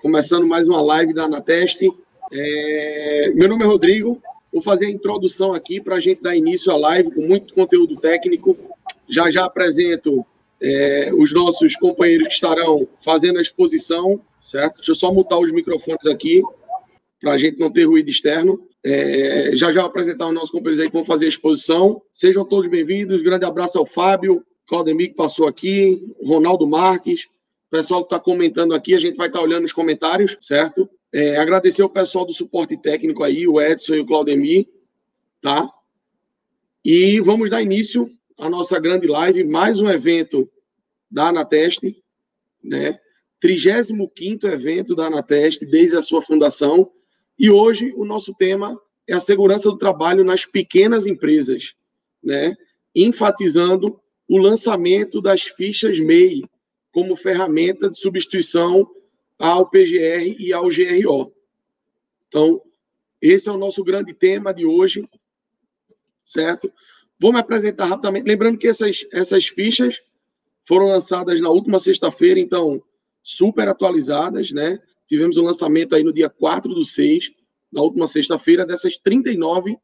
começando mais uma live da Anateste. É... Meu nome é Rodrigo, vou fazer a introdução aqui para a gente dar início à live com muito conteúdo técnico. Já já apresento é, os nossos companheiros que estarão fazendo a exposição, certo? Deixa eu só mutar os microfones aqui, para a gente não ter ruído externo. É, já já apresentar os nossos companheiros aí que vão fazer a exposição. Sejam todos bem-vindos. Grande abraço ao Fábio, Claudemir que passou aqui, Ronaldo Marques, o pessoal que está comentando aqui, a gente vai estar tá olhando os comentários, certo? É, agradecer o pessoal do suporte técnico aí, o Edson e o Claudemir, tá? E vamos dar início à nossa grande live, mais um evento da Anateste, né? 35 evento da Anateste desde a sua fundação. E hoje o nosso tema é a segurança do trabalho nas pequenas empresas, né? Enfatizando o lançamento das fichas MEI, como ferramenta de substituição ao PGR e ao GRO. Então, esse é o nosso grande tema de hoje, certo? Vou me apresentar rapidamente. Lembrando que essas, essas fichas foram lançadas na última sexta-feira, então, super atualizadas, né? Tivemos o um lançamento aí no dia 4 do 6, na última sexta-feira, dessas 39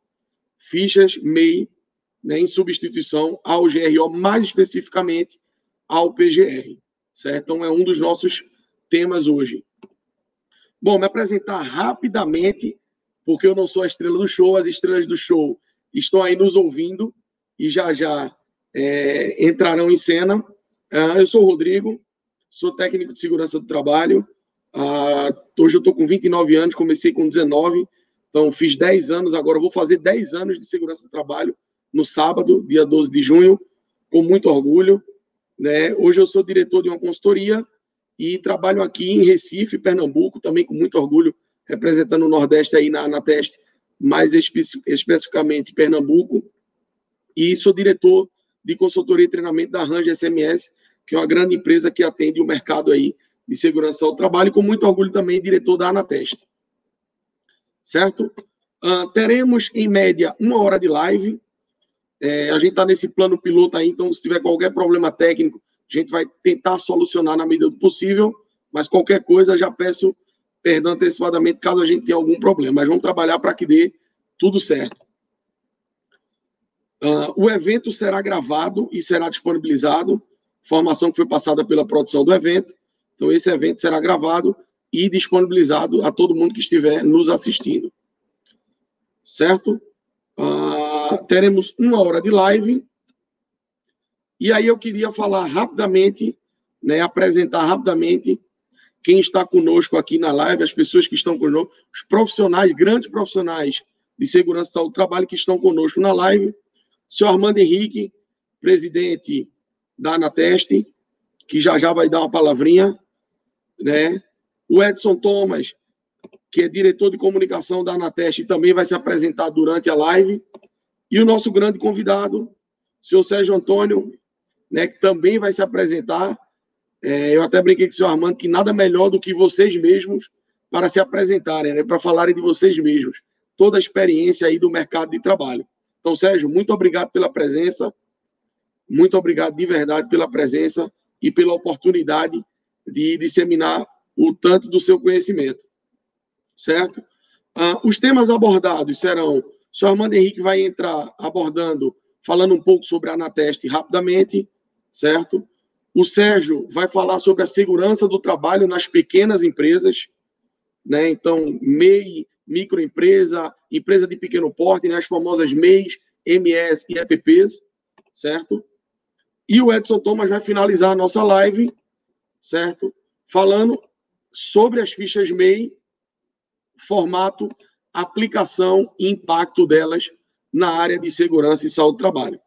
fichas MEI, né, em substituição ao GRO, mais especificamente ao PGR certo? Então, é um dos nossos temas hoje. Bom, me apresentar rapidamente, porque eu não sou a estrela do show, as estrelas do show estão aí nos ouvindo e já já é, entrarão em cena. Uh, eu sou o Rodrigo, sou técnico de segurança do trabalho. Uh, hoje eu estou com 29 anos, comecei com 19, então fiz 10 anos, agora vou fazer 10 anos de segurança do trabalho no sábado, dia 12 de junho, com muito orgulho. Né? Hoje eu sou diretor de uma consultoria e trabalho aqui em Recife, Pernambuco, também com muito orgulho, representando o Nordeste aí na, na teste, mais espe especificamente Pernambuco. E sou diretor de consultoria e treinamento da Range SMS, que é uma grande empresa que atende o mercado aí de segurança ao trabalho, e com muito orgulho também diretor da Anateste. Certo? Uh, teremos, em média, uma hora de live, é, a gente está nesse plano piloto aí, então se tiver qualquer problema técnico, a gente vai tentar solucionar na medida do possível, mas qualquer coisa já peço perdão antecipadamente caso a gente tenha algum problema. Mas vamos trabalhar para que dê tudo certo. Uh, o evento será gravado e será disponibilizado. Informação que foi passada pela produção do evento. Então, esse evento será gravado e disponibilizado a todo mundo que estiver nos assistindo. Certo? Uh, teremos uma hora de live. E aí eu queria falar rapidamente, né, apresentar rapidamente quem está conosco aqui na live, as pessoas que estão conosco, os profissionais, grandes profissionais de segurança do trabalho que estão conosco na live. Senhor Armando Henrique, presidente da Anateste, que já já vai dar uma palavrinha, né? O Edson Thomas, que é diretor de comunicação da Anateste, também vai se apresentar durante a live. E o nosso grande convidado, o senhor Sérgio Antônio, né, que também vai se apresentar. É, eu até brinquei com o senhor Armando que nada melhor do que vocês mesmos para se apresentarem, né, para falarem de vocês mesmos. Toda a experiência aí do mercado de trabalho. Então, Sérgio, muito obrigado pela presença. Muito obrigado de verdade pela presença e pela oportunidade de disseminar o tanto do seu conhecimento. Certo? Ah, os temas abordados serão senhor Armando Henrique vai entrar abordando, falando um pouco sobre a Anateste rapidamente, certo? O Sérgio vai falar sobre a segurança do trabalho nas pequenas empresas, né? Então, MEI, microempresa, empresa de pequeno porte, né? as famosas MEIs, MS e EPPs, certo? E o Edson Thomas vai finalizar a nossa live, certo? Falando sobre as fichas MEI, formato aplicação e impacto delas na área de segurança e saúde do trabalho.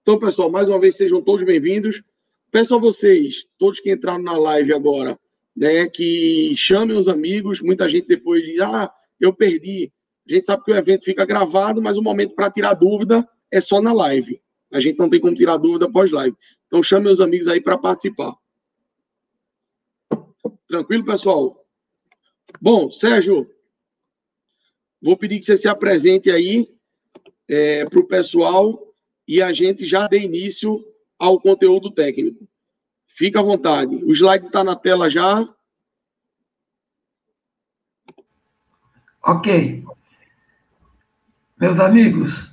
Então, pessoal, mais uma vez sejam todos bem-vindos. Peço a vocês, todos que entraram na live agora, né, que chamem os amigos. Muita gente depois diz: ah, eu perdi. A gente sabe que o evento fica gravado, mas o momento para tirar dúvida é só na live. A gente não tem como tirar dúvida pós-live. Então, chame os amigos aí para participar. Tranquilo, pessoal? Bom, Sérgio, Vou pedir que você se apresente aí é, para o pessoal e a gente já dê início ao conteúdo técnico. Fica à vontade. O slide está na tela já. Ok. Meus amigos,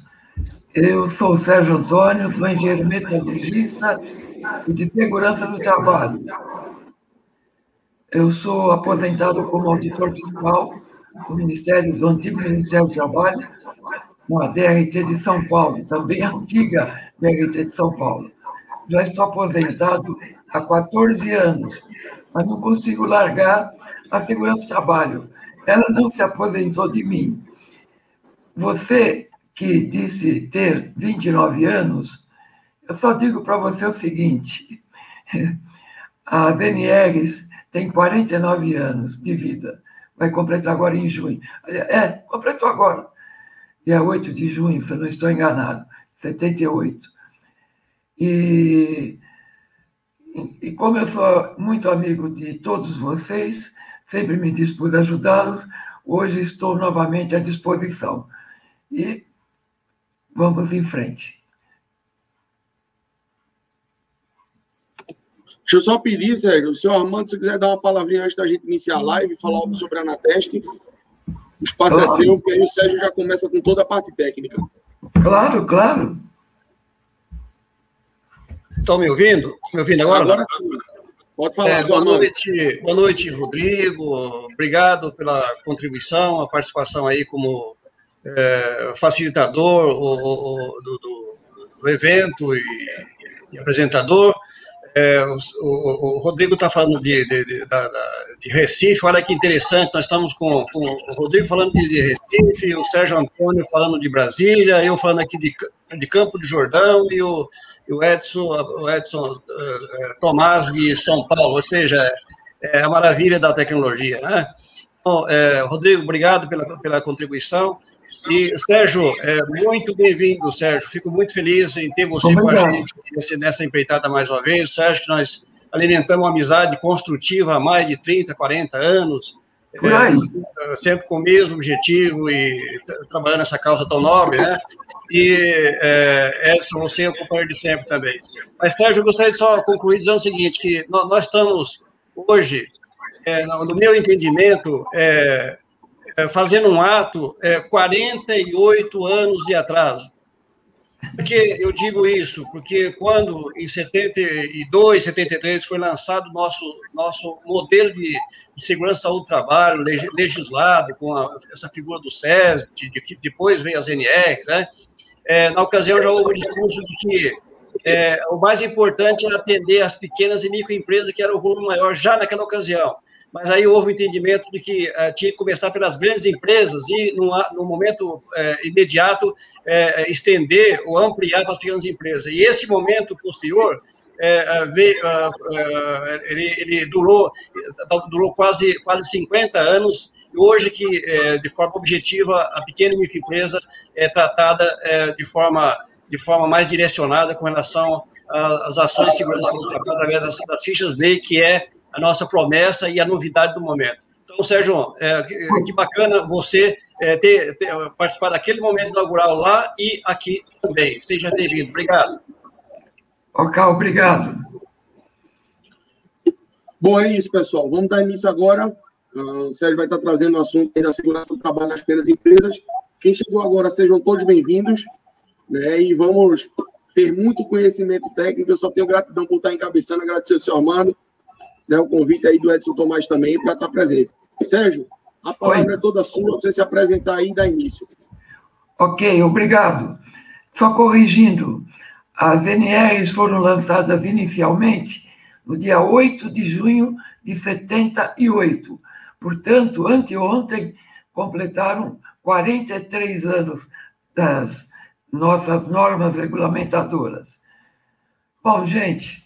eu sou o Sérgio Antônio, sou engenheiro metalurgista e de segurança do trabalho. Eu sou aposentado como auditor fiscal do Ministério, do antigo Ministério do Trabalho, na DRT de São Paulo, também antiga DRT de São Paulo. Já estou aposentado há 14 anos, mas não consigo largar a segurança do trabalho. Ela não se aposentou de mim. Você que disse ter 29 anos, eu só digo para você o seguinte: a VNRs tem 49 anos de vida, vai completar agora em junho. É, completou agora, dia 8 de junho, se eu não estou enganado, 78. E, e como eu sou muito amigo de todos vocês, sempre me dispus a ajudá-los, hoje estou novamente à disposição. E vamos em frente. Deixa eu só pedir, Sérgio, o senhor Armando, se quiser dar uma palavrinha antes da gente iniciar a live, falar algo sobre a Anateste, o espaço claro. é seu, porque aí o Sérgio já começa com toda a parte técnica. Claro, claro. Estão me ouvindo? Me ouvindo agora? Agora sim. Pode falar, é, boa noite, boa noite, Rodrigo. Obrigado pela contribuição, a participação aí como é, facilitador o, o, do, do, do, evento e, e apresentador. É, o, o, Rodrigo está falando de, de, de, de, Recife, olha que interessante, nós estamos com, com o Rodrigo falando de, Recife, o Sérgio Antônio falando de Brasília, eu falando aqui de, de Campo de Jordão e o, e o Edson, o Edson uh, Tomás de São Paulo, ou seja, é a maravilha da tecnologia. Né? Então, é, Rodrigo, obrigado pela, pela contribuição. E, Sérgio, é, muito bem-vindo, Sérgio. Fico muito feliz em ter você com a gente nessa empreitada mais uma vez. Sérgio, que nós alimentamos uma amizade construtiva há mais de 30, 40 anos. É, sempre com o mesmo objetivo e trabalhando nessa causa tão nobre, né? E é, Edson, você é o companheiro de sempre também. Mas, Sérgio, eu gostaria de só concluir dizendo o seguinte, que nós estamos hoje, é, no meu entendimento, é, é, fazendo um ato é, 48 anos de atraso. Por que eu digo isso? Porque quando, em 72, 73, foi lançado nosso nosso modelo de, de segurança do trabalho, legislado, com a, essa figura do SESB, de, de, depois veio as NRs, né? É, na ocasião já houve o discurso de que é, o mais importante era atender as pequenas e microempresas, que era o volume maior já naquela ocasião mas aí houve o entendimento de que uh, tinha que começar pelas grandes empresas e, no, momento uh, imediato, uh, estender ou ampliar para as pequenas empresas. E esse momento posterior ele, ele, durou, durou quase, quase 50 anos, hoje que, de forma objetiva, a pequena e microempresa é tratada de, forma, de forma mais direcionada com relação às ações de segurança do trabalho através das, das fichas B, que é a nossa promessa e a novidade do momento. Então, Sérgio, é, que, que, bacana você é, ter, ter, participado daquele momento inaugural lá e aqui também. Seja bem-vindo. Obrigado. Ok, obrigado. Bom, é isso, pessoal. Vamos dar início agora. Uh, o Sérgio vai estar trazendo o assunto da segurança do trabalho nas pequenas empresas. Quem chegou agora, sejam todos bem-vindos. Né, e vamos ter muito conhecimento técnico. Eu só tenho gratidão por estar encabeçando, agradecer ao senhor Armando, né, o convite aí do Edson Tomás também para estar presente. Sérgio, a palavra Oi. é toda sua, você se apresentar aí e dar início. Ok, obrigado. Só corrigindo, as NRs foram lançadas inicialmente no dia 8 de junho de 78. Portanto, anteontem completaram 43 anos das nossas normas regulamentadoras. Bom, gente,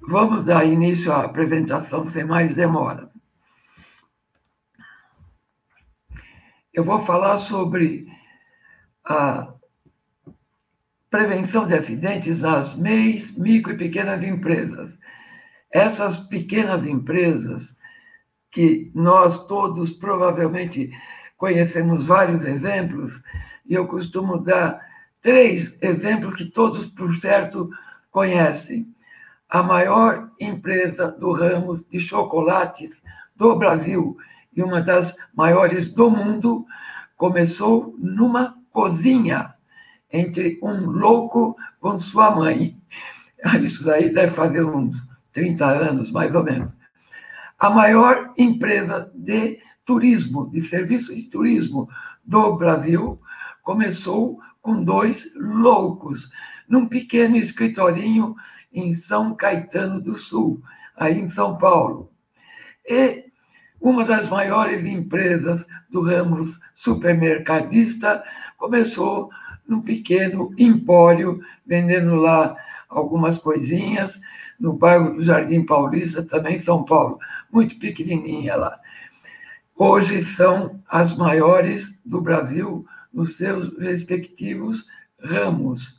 Vamos dar início à apresentação sem mais demora. Eu vou falar sobre a prevenção de acidentes nas MEIs, micro e pequenas empresas. Essas pequenas empresas, que nós todos provavelmente conhecemos vários exemplos, e eu costumo dar três exemplos que todos, por certo, conhecem a maior empresa do ramo de chocolates do Brasil e uma das maiores do mundo, começou numa cozinha entre um louco com sua mãe. Isso daí deve fazer uns 30 anos, mais ou menos. A maior empresa de turismo, de serviço de turismo do Brasil, começou com dois loucos, num pequeno escritorinho em São Caetano do Sul, aí em São Paulo. E uma das maiores empresas do ramo supermercadista começou num pequeno empório, vendendo lá algumas coisinhas, no bairro do Jardim Paulista, também em São Paulo, muito pequenininha lá. Hoje são as maiores do Brasil nos seus respectivos ramos.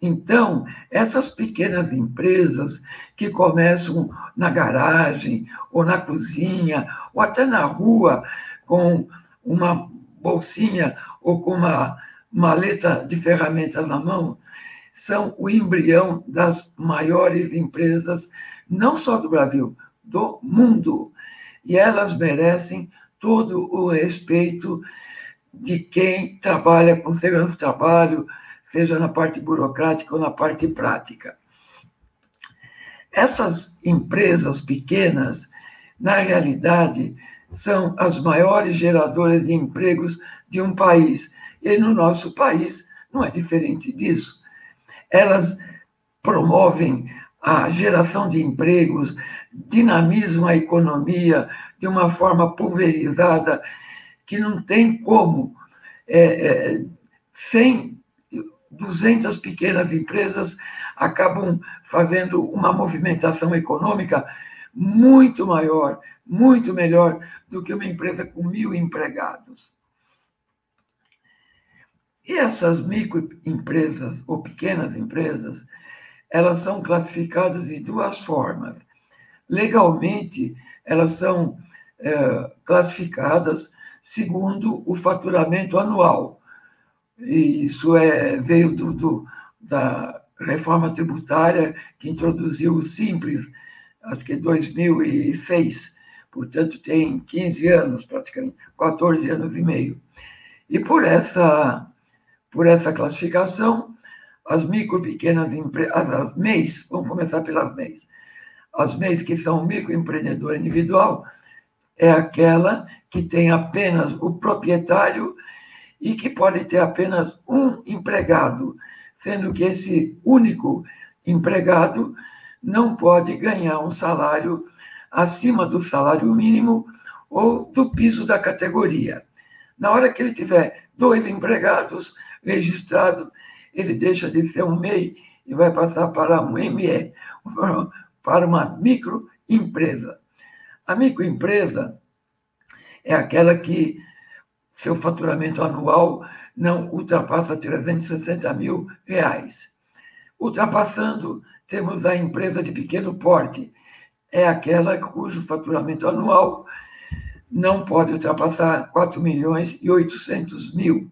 Então, essas pequenas empresas que começam na garagem, ou na cozinha, ou até na rua, com uma bolsinha ou com uma maleta de ferramentas na mão, são o embrião das maiores empresas, não só do Brasil, do mundo. E elas merecem todo o respeito de quem trabalha com segurança do trabalho, seja na parte burocrática ou na parte prática. Essas empresas pequenas, na realidade, são as maiores geradoras de empregos de um país. E no nosso país não é diferente disso. Elas promovem a geração de empregos, dinamizam a economia de uma forma pulverizada que não tem como, é, é, sem 200 pequenas empresas acabam fazendo uma movimentação econômica muito maior, muito melhor do que uma empresa com mil empregados. E essas microempresas ou pequenas empresas, elas são classificadas de duas formas. Legalmente, elas são é, classificadas segundo o faturamento anual. E isso é, veio do, do, da reforma tributária que introduziu o Simples, acho que em 2006. Portanto, tem 15 anos, praticamente, 14 anos e meio. E por essa, por essa classificação, as micro pequenas empresas, as MEIs, vamos começar pelas MEIs. As MEIs que são microempreendedor individual, é aquela que tem apenas o proprietário e que pode ter apenas um empregado, sendo que esse único empregado não pode ganhar um salário acima do salário mínimo ou do piso da categoria. Na hora que ele tiver dois empregados registrados, ele deixa de ser um MEI e vai passar para um ME, para uma microempresa. A microempresa é aquela que seu faturamento anual não ultrapassa 360 mil reais. Ultrapassando, temos a empresa de pequeno porte, é aquela cujo faturamento anual não pode ultrapassar 4 milhões e 800 mil.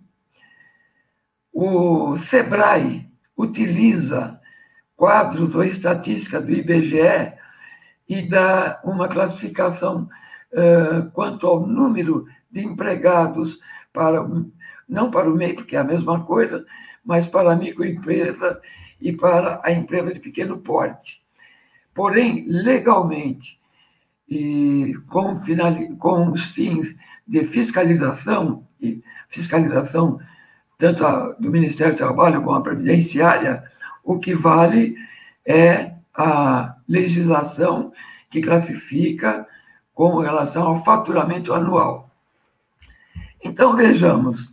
O SEBRAE utiliza quadros ou estatísticas do IBGE e dá uma classificação uh, quanto ao número de empregados para não para o MEI, porque é a mesma coisa, mas para a microempresa e para a empresa de pequeno porte. Porém, legalmente, e com, final, com os fins de fiscalização, e fiscalização tanto a, do Ministério do Trabalho como a Previdenciária, o que vale é a legislação que classifica com relação ao faturamento anual. Então, vejamos,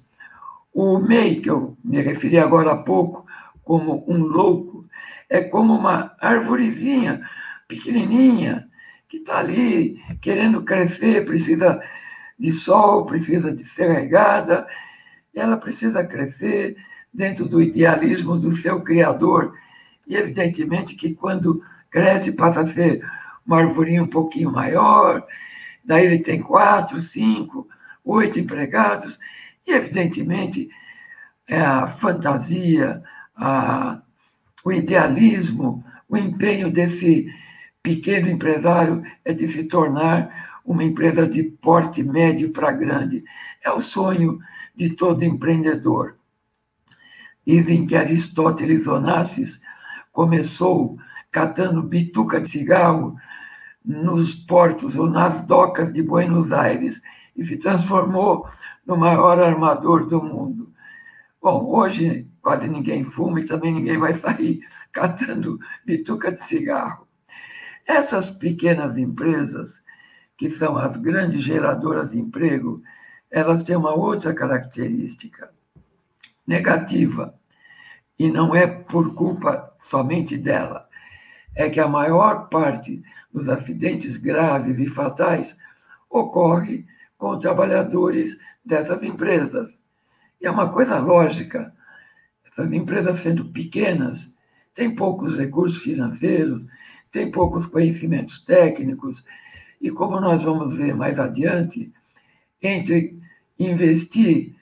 o MEI, que eu me referi agora há pouco, como um louco, é como uma árvorezinha pequenininha que está ali querendo crescer, precisa de sol, precisa de ser regada, e ela precisa crescer dentro do idealismo do seu criador. E, evidentemente, que quando cresce passa a ser uma arvorinha um pouquinho maior, daí ele tem quatro, cinco, oito empregados, e, evidentemente, é a fantasia, a, o idealismo, o empenho desse pequeno empresário é de se tornar uma empresa de porte médio para grande. É o sonho de todo empreendedor. Dizem que Aristóteles Onassis começou catando bituca de cigarro nos portos ou nas docas de Buenos Aires e se transformou no maior armador do mundo. Bom, hoje quase ninguém fuma e também ninguém vai sair catando bituca de cigarro. Essas pequenas empresas, que são as grandes geradoras de emprego, elas têm uma outra característica negativa, e não é por culpa somente dela, é que a maior parte dos acidentes graves e fatais ocorre com trabalhadores dessas empresas. E é uma coisa lógica, essas empresas sendo pequenas, têm poucos recursos financeiros, têm poucos conhecimentos técnicos, e como nós vamos ver mais adiante, entre investir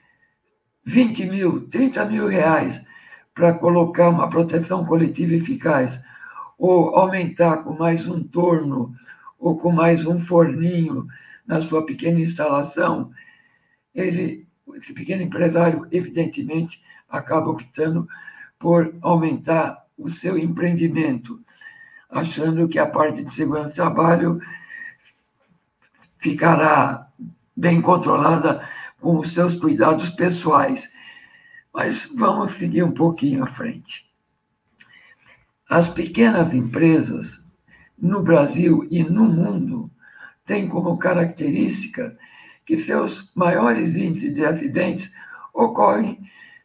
20 mil, 30 mil reais para colocar uma proteção coletiva eficaz, ou aumentar com mais um torno, ou com mais um forninho na sua pequena instalação, ele, esse pequeno empresário, evidentemente, acaba optando por aumentar o seu empreendimento, achando que a parte de segurança do trabalho ficará bem controlada com os seus cuidados pessoais. Mas vamos seguir um pouquinho à frente. As pequenas empresas no Brasil e no mundo têm como característica que seus maiores índices de acidentes ocorrem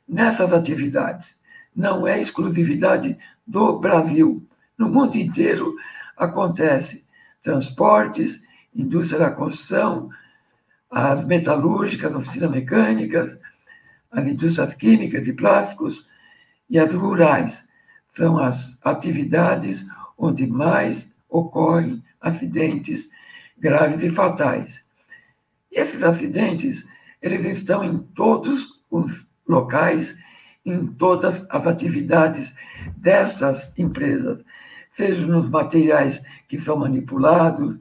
nessas atividades. Não é exclusividade do Brasil. No mundo inteiro acontece transportes, indústria da construção, as metalúrgicas, oficinas mecânicas, as indústrias químicas e plásticos e as rurais. São as atividades onde mais ocorrem acidentes graves e fatais. Esses acidentes, eles estão em todos os locais, em todas as atividades dessas empresas, seja nos materiais que são manipulados,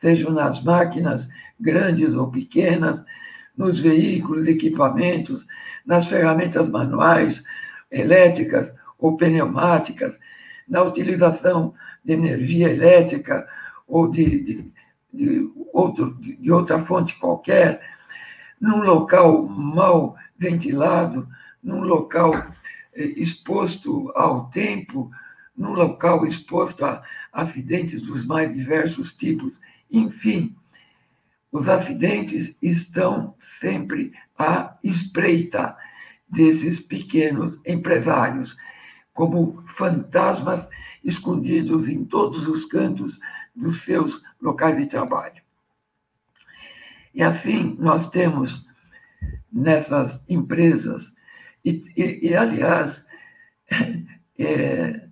sejam nas máquinas grandes ou pequenas, nos veículos, equipamentos, nas ferramentas manuais, elétricas ou pneumáticas, na utilização de energia elétrica ou de, de, de, outro, de outra fonte qualquer, num local mal ventilado, num local eh, exposto ao tempo, num local exposto a acidentes dos mais diversos tipos, enfim, os acidentes estão sempre à espreita desses pequenos empresários, como fantasmas escondidos em todos os cantos dos seus locais de trabalho. E assim nós temos nessas empresas, e, e, e aliás, é,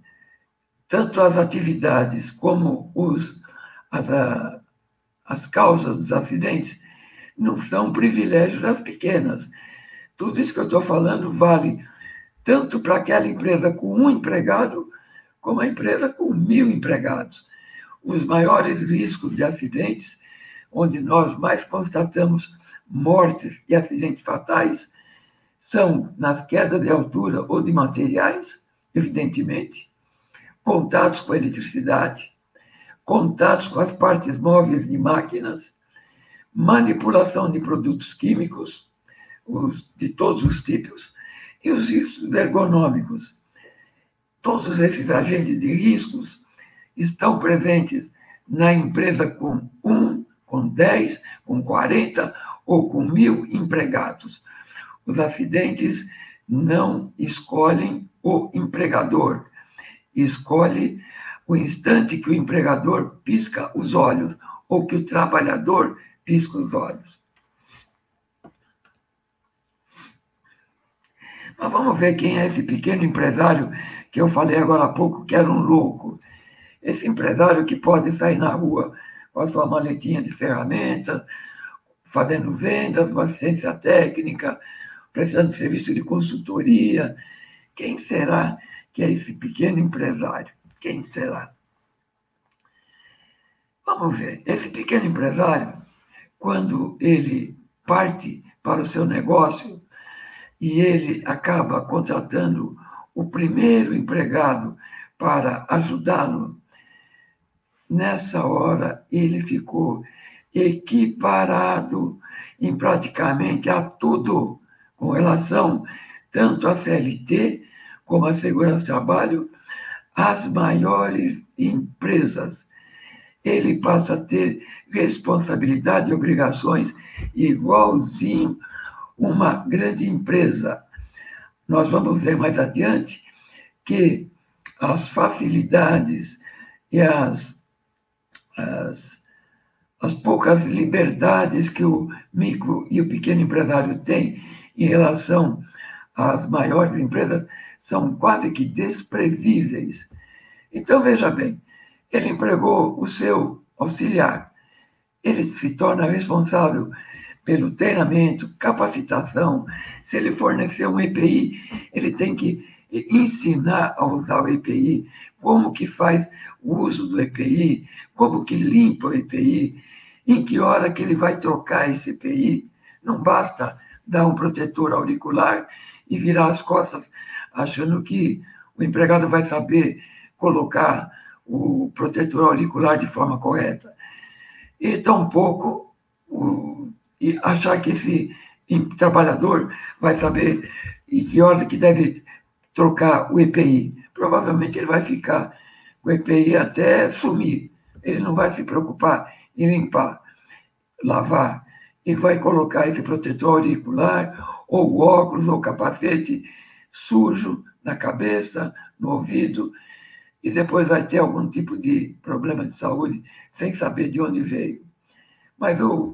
tanto as atividades como os, as, as causas dos acidentes não são privilégios das pequenas. Tudo isso que eu estou falando vale tanto para aquela empresa com um empregado, como a empresa com mil empregados. Os maiores riscos de acidentes, onde nós mais constatamos mortes e acidentes fatais, são nas quedas de altura ou de materiais, evidentemente, contatos com eletricidade, contatos com as partes móveis de máquinas, manipulação de produtos químicos, os, de todos os tipos, e os riscos ergonômicos. Todos esses agentes de riscos estão presentes na empresa com um, com dez, com quarenta ou com mil empregados. Os acidentes não escolhem o empregador, escolhe o instante que o empregador pisca os olhos ou que o trabalhador pisca os olhos. Mas vamos ver quem é esse pequeno empresário que eu falei agora há pouco que era um louco. Esse empresário que pode sair na rua com a sua maletinha de ferramentas, fazendo vendas, uma assistência técnica, prestando serviço de consultoria. Quem será que é esse pequeno empresário? Quem será? Vamos ver. Esse pequeno empresário, quando ele parte para o seu negócio e ele acaba contratando o primeiro empregado para ajudá-lo, nessa hora ele ficou equiparado em praticamente a tudo com relação tanto à CLT como à segurança do trabalho, as maiores empresas. Ele passa a ter responsabilidade e obrigações igualzinho uma grande empresa. Nós vamos ver mais adiante que as facilidades e as, as, as poucas liberdades que o micro e o pequeno empresário têm em relação às maiores empresas são quase que desprezíveis. Então, veja bem, ele empregou o seu auxiliar, ele se torna responsável pelo treinamento, capacitação. Se ele fornecer um EPI, ele tem que ensinar a usar o EPI, como que faz o uso do EPI, como que limpa o EPI, em que hora que ele vai trocar esse EPI. Não basta dar um protetor auricular e virar as costas achando que o empregado vai saber colocar o protetor auricular de forma correta. E tampouco o, e achar que esse trabalhador vai saber em que hora que deve trocar o EPI. Provavelmente ele vai ficar com o EPI até sumir. Ele não vai se preocupar em limpar, lavar, e vai colocar esse protetor auricular, ou óculos, ou capacete sujo na cabeça, no ouvido, e depois vai ter algum tipo de problema de saúde sem saber de onde veio. Mas o,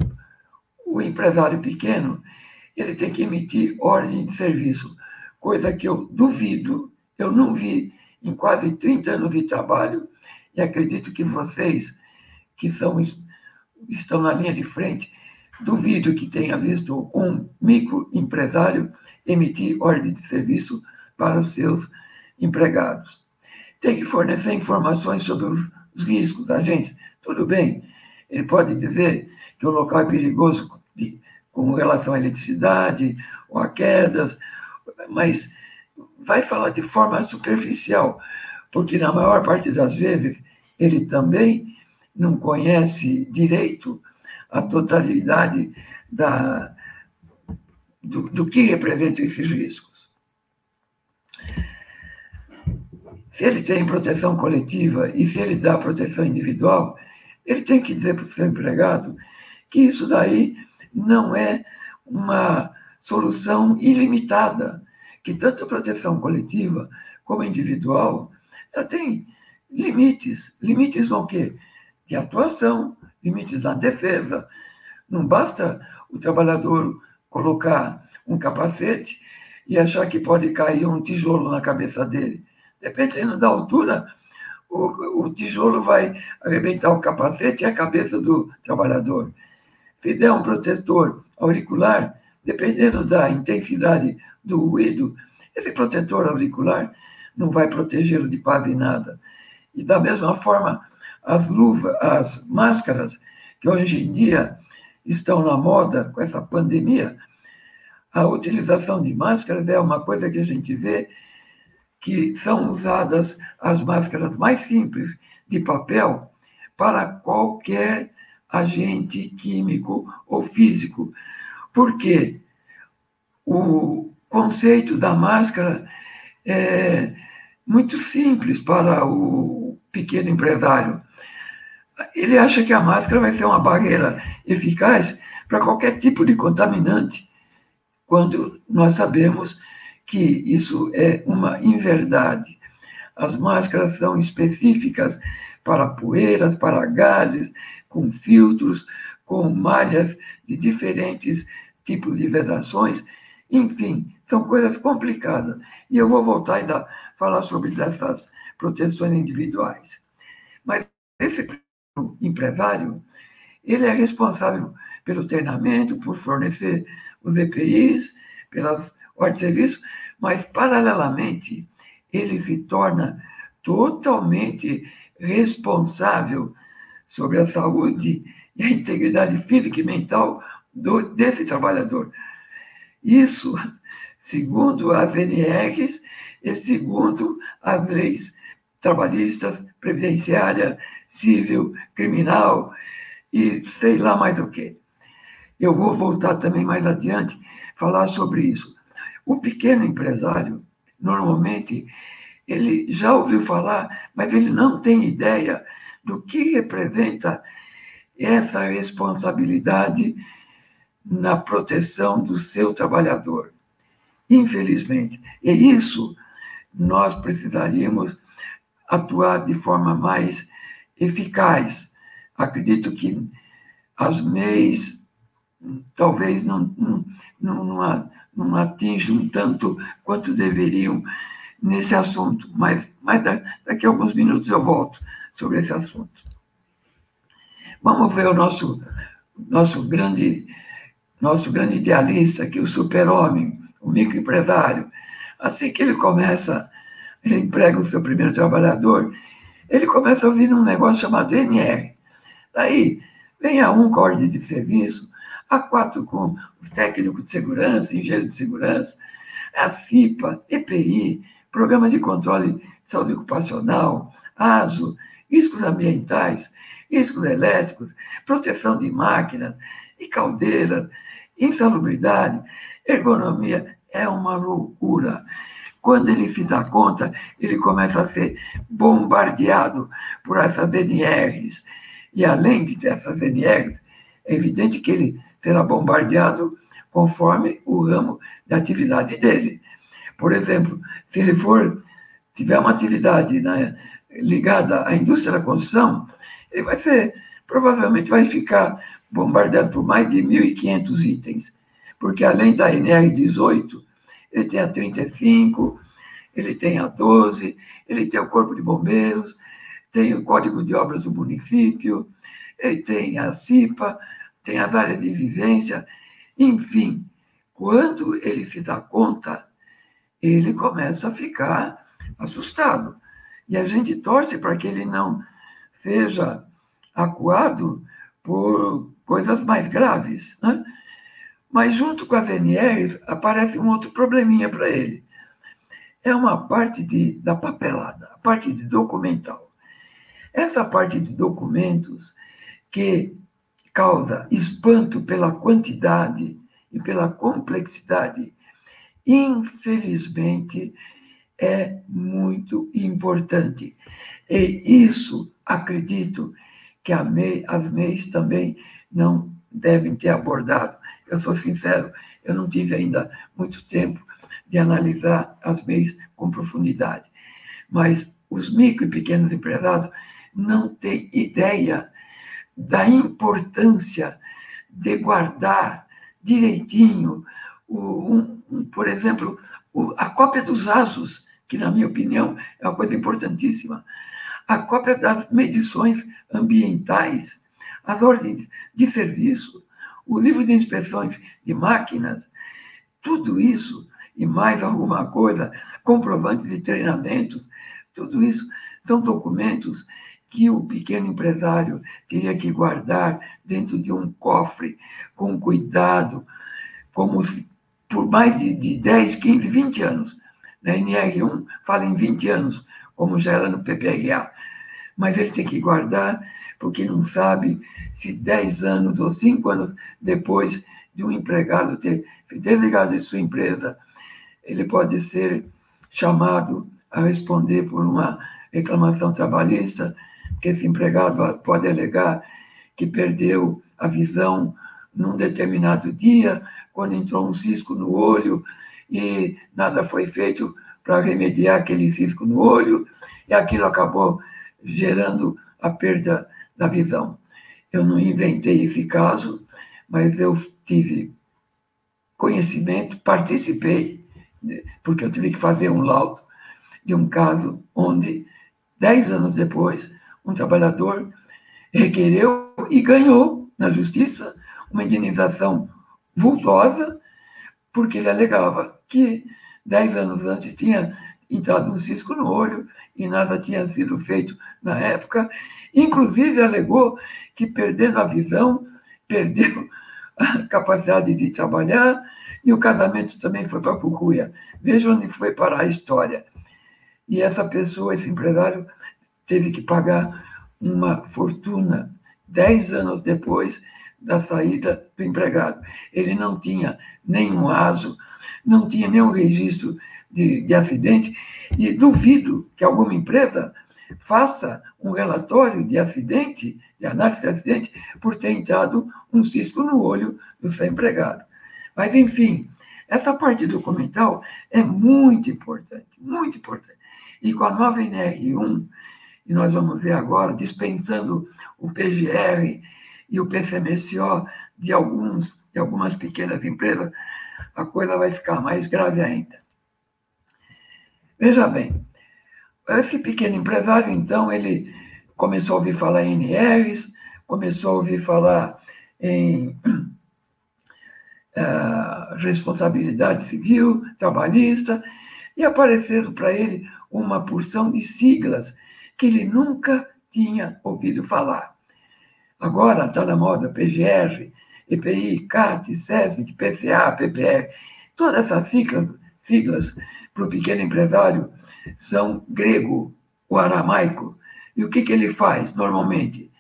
o empresário pequeno, ele tem que emitir ordem de serviço, coisa que eu duvido, eu não vi em quase 30 anos de trabalho, e acredito que vocês, que são, estão na linha de frente, duvido que tenha visto um microempresário emitir ordem de serviço para os seus empregados. Tem que fornecer informações sobre os, os riscos da gente. Tudo bem, ele pode dizer que o local é perigoso de, com relação à eletricidade ou a quedas, mas vai falar de forma superficial, porque na maior parte das vezes ele também não conhece direito a totalidade da, do, do que representam esses riscos. Se ele tem proteção coletiva e se ele dá proteção individual, ele tem que dizer para o seu empregado que isso daí não é uma solução ilimitada, que tanto a proteção coletiva como individual, ela tem limites. Limites no quê? De atuação, limites na defesa. Não basta o trabalhador colocar um capacete e achar que pode cair um tijolo na cabeça dele. Dependendo da altura, o, o tijolo vai arrebentar o capacete e a cabeça do trabalhador. Se der um protetor auricular, dependendo da intensidade do ruído, esse protetor auricular não vai protegê-lo de quase nada. E da mesma forma, as luvas, as máscaras que hoje em dia estão na moda com essa pandemia, a utilização de máscaras é uma coisa que a gente vê que são usadas as máscaras mais simples de papel para qualquer agente químico ou físico. Porque o conceito da máscara é muito simples para o pequeno empresário. Ele acha que a máscara vai ser uma barreira eficaz para qualquer tipo de contaminante quando nós sabemos que isso é uma inverdade. As máscaras são específicas para poeiras, para gases, com filtros, com malhas de diferentes tipos de vedações, enfim, são coisas complicadas. E eu vou voltar ainda a falar sobre essas proteções individuais. Mas esse empresário, ele é responsável pelo treinamento, por fornecer os EPIs, pelas ordens de serviço, mas, paralelamente, ele se torna totalmente responsável sobre a saúde e a integridade física e mental do, desse trabalhador. Isso, segundo as NRs e segundo as leis trabalhistas, previdenciária, civil, criminal e sei lá mais o que. Eu vou voltar também mais adiante falar sobre isso. O pequeno empresário, normalmente, ele já ouviu falar, mas ele não tem ideia do que representa essa responsabilidade na proteção do seu trabalhador. Infelizmente. E isso nós precisaríamos atuar de forma mais eficaz. Acredito que as MEIs talvez não, não, não, não atinjam tanto quanto deveriam nesse assunto, mas, mas daqui a alguns minutos eu volto sobre esse assunto. Vamos ver o nosso, nosso, grande, nosso grande idealista, que é o super-homem, o microempresário. Assim que ele começa, ele emprega o seu primeiro trabalhador, ele começa a ouvir um negócio chamado NR. Daí, vem a um com a ordem de serviço, a quatro com os técnicos de segurança, engenheiro de segurança, a FIPA, EPI, Programa de Controle de Saúde Ocupacional, ASO, riscos ambientais, riscos elétricos, proteção de máquinas e caldeiras, insalubridade, ergonomia, é uma loucura. Quando ele se dá conta, ele começa a ser bombardeado por essas NRs. E além de ter essas NRs, é evidente que ele será bombardeado conforme o ramo de atividade dele. Por exemplo, se ele for tiver uma atividade né, ligada à indústria da construção, ele vai ser, provavelmente vai ficar bombardeado por mais de 1.500 itens, porque além da NR18, ele tem a 35, ele tem a 12, ele tem o Corpo de Bombeiros, tem o Código de Obras do município, ele tem a CIPA, tem as áreas de vivência, enfim, quando ele se dá conta, ele começa a ficar assustado. E a gente torce para que ele não seja acuado por coisas mais graves. Né? Mas, junto com a VNR, aparece um outro probleminha para ele. É uma parte de, da papelada, a parte de documental. Essa parte de documentos que causa espanto pela quantidade e pela complexidade, infelizmente, é muito importante. E isso, acredito, que MEI, as MEIs também não devem ter abordado. Eu sou sincero, eu não tive ainda muito tempo de analisar as MEIs com profundidade. Mas os micro e pequenos empresários não têm ideia da importância de guardar direitinho, o, um, um, por exemplo, o, a cópia dos ASUS, que, na minha opinião, é uma coisa importantíssima, a cópia das medições ambientais, as ordens de serviço, o livro de inspeções de máquinas, tudo isso e mais alguma coisa, comprovantes de treinamentos, tudo isso são documentos que o pequeno empresário teria que guardar dentro de um cofre com cuidado, como por mais de, de 10, 15, 20 anos. Na NR1 fala em 20 anos, como já era no PPRA. Mas ele tem que guardar, porque não sabe se 10 anos ou 5 anos depois de um empregado ter desligado de sua empresa, ele pode ser chamado a responder por uma reclamação trabalhista que esse empregado pode alegar que perdeu a visão num determinado dia, quando entrou um cisco no olho e nada foi feito para remediar aquele cisco no olho, e aquilo acabou gerando a perda da visão. Eu não inventei esse caso, mas eu tive conhecimento, participei, porque eu tive que fazer um laudo de um caso onde, dez anos depois, um trabalhador requereu e ganhou na justiça uma indenização vultosa, porque ele alegava que dez anos antes tinha entrado um cisco no olho e nada tinha sido feito na época, Inclusive, alegou que, perdendo a visão, perdeu a capacidade de trabalhar e o casamento também foi para a Pucuia. Veja onde foi parar a história. E essa pessoa, esse empresário, teve que pagar uma fortuna dez anos depois da saída do empregado. Ele não tinha nenhum aso, não tinha nenhum registro de, de acidente, e duvido que alguma empresa faça um relatório de acidente, de análise de acidente, por ter entrado um cisco no olho do seu empregado. Mas, enfim, essa parte documental é muito importante, muito importante. E com a nova NR1, e nós vamos ver agora, dispensando o PGR e o PCMSO de, alguns, de algumas pequenas empresas, a coisa vai ficar mais grave ainda. Veja bem, esse pequeno empresário, então, ele começou a ouvir falar em NRs, começou a ouvir falar em uh, responsabilidade civil, trabalhista, e apareceram para ele uma porção de siglas que ele nunca tinha ouvido falar. Agora está na moda PGR, EPI, CAT, SESMIC, PCA, PPR. Todas essas siglas, siglas para o pequeno empresário são grego, o aramaico. E o que, que ele faz normalmente?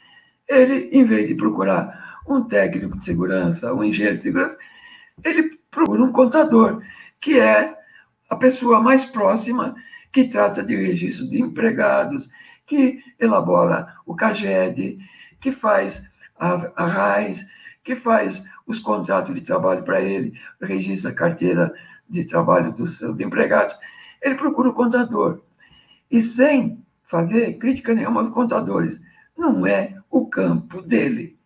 Ele, em vez de procurar um técnico de segurança, um engenheiro de segurança, ele procura um contador, que é a pessoa mais próxima que trata de registro de empregados, que elabora o CAGED, que faz a, a RAIS, que faz os contratos de trabalho para ele, registra a carteira de trabalho dos empregados. Ele procura o contador. E sem fazer crítica nenhuma aos contadores, não é o campo dele.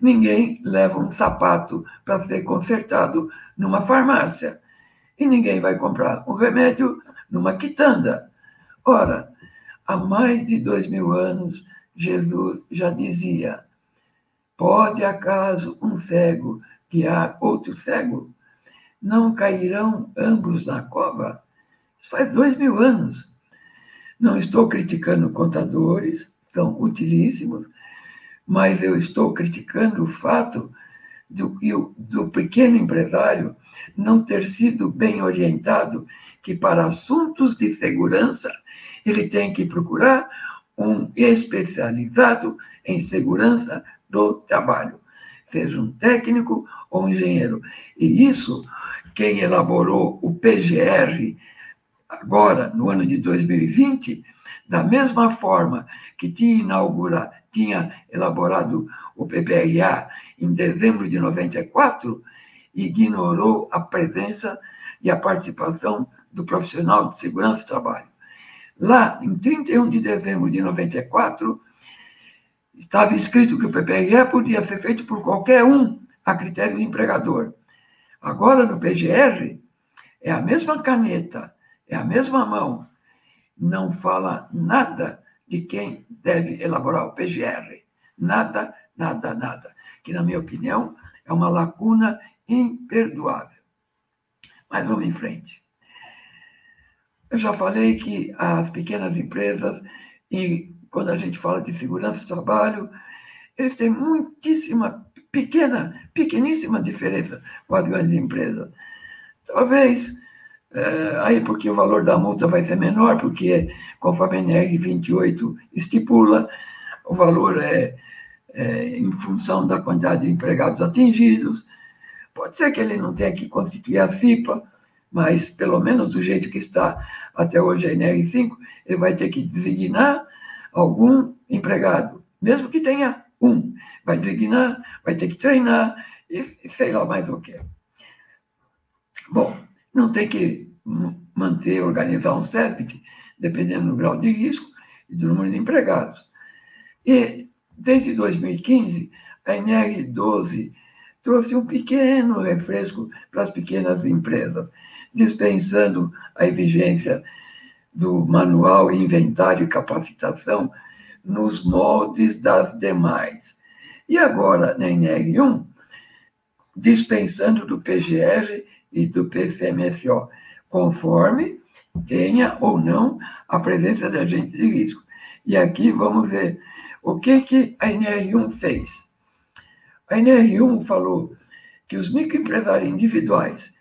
Ninguém leva um sapato para ser consertado numa farmácia. E ninguém vai comprar um remédio numa quitanda. Ora, há mais de dois mil anos, Jesus já dizia: pode acaso um cego guiar outro cego? Não cairão ambos na cova? Isso faz dois mil anos. Não estou criticando contadores, são utilíssimos, mas eu estou criticando o fato do, do pequeno empresário não ter sido bem orientado que para assuntos de segurança ele tem que procurar um especializado em segurança do trabalho, seja um técnico ou um engenheiro. E isso, quem elaborou o PGR agora, no ano de 2020, da mesma forma que tinha, tinha elaborado o PPRA em dezembro de 94, ignorou a presença e a participação do profissional de segurança do trabalho. Lá, em 31 de dezembro de 94, estava escrito que o PPRE podia ser feito por qualquer um, a critério do empregador. Agora, no PGR, é a mesma caneta, é a mesma mão. Não fala nada de quem deve elaborar o PGR. Nada, nada, nada. Que, na minha opinião, é uma lacuna imperdoável. Mas vamos em frente. Eu já falei que as pequenas empresas, e quando a gente fala de segurança do trabalho, eles têm muitíssima, pequena, pequeníssima diferença com as grandes empresas. Talvez, é, aí porque o valor da multa vai ser menor, porque conforme a NR 28 estipula, o valor é, é em função da quantidade de empregados atingidos. Pode ser que ele não tenha que constituir a FIPA, mas pelo menos do jeito que está até hoje a NR5, ele vai ter que designar algum empregado, mesmo que tenha um. Vai designar, vai ter que treinar e sei lá mais o que. Bom, não tem que manter, organizar um CEPT, dependendo do grau de risco e do número de empregados. E desde 2015, a NR12 trouxe um pequeno refresco para as pequenas empresas dispensando a exigência do manual inventário e capacitação nos moldes das demais. E agora, na NR1, dispensando do PGR e do PCMSO, conforme tenha ou não a presença de agente de risco. E aqui vamos ver O que, que a NR1 fez? A NR1 falou que os microempresários individuais,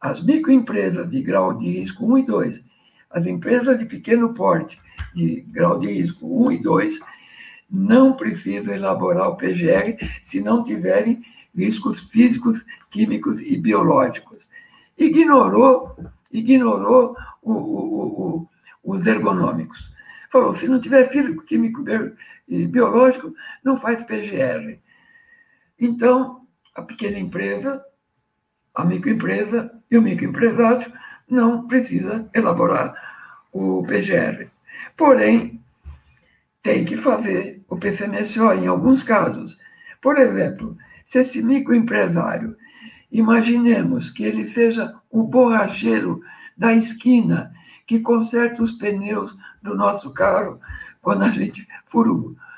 as microempresas de grau de risco 1 e 2, as empresas de pequeno porte de grau de risco 1 e 2, não precisam elaborar o PGR se não tiverem riscos físicos, químicos e biológicos. Ignorou, ignorou o, o, o, os ergonômicos. Falou, se não tiver físico, químico e biológico, não faz PGR. Então, a pequena empresa, a microempresa e o microempresário não precisa elaborar o PGR. Porém, tem que fazer o PCMSO em alguns casos. Por exemplo, se esse microempresário, imaginemos que ele seja o borracheiro da esquina que conserta os pneus do nosso carro, quando a gente fura,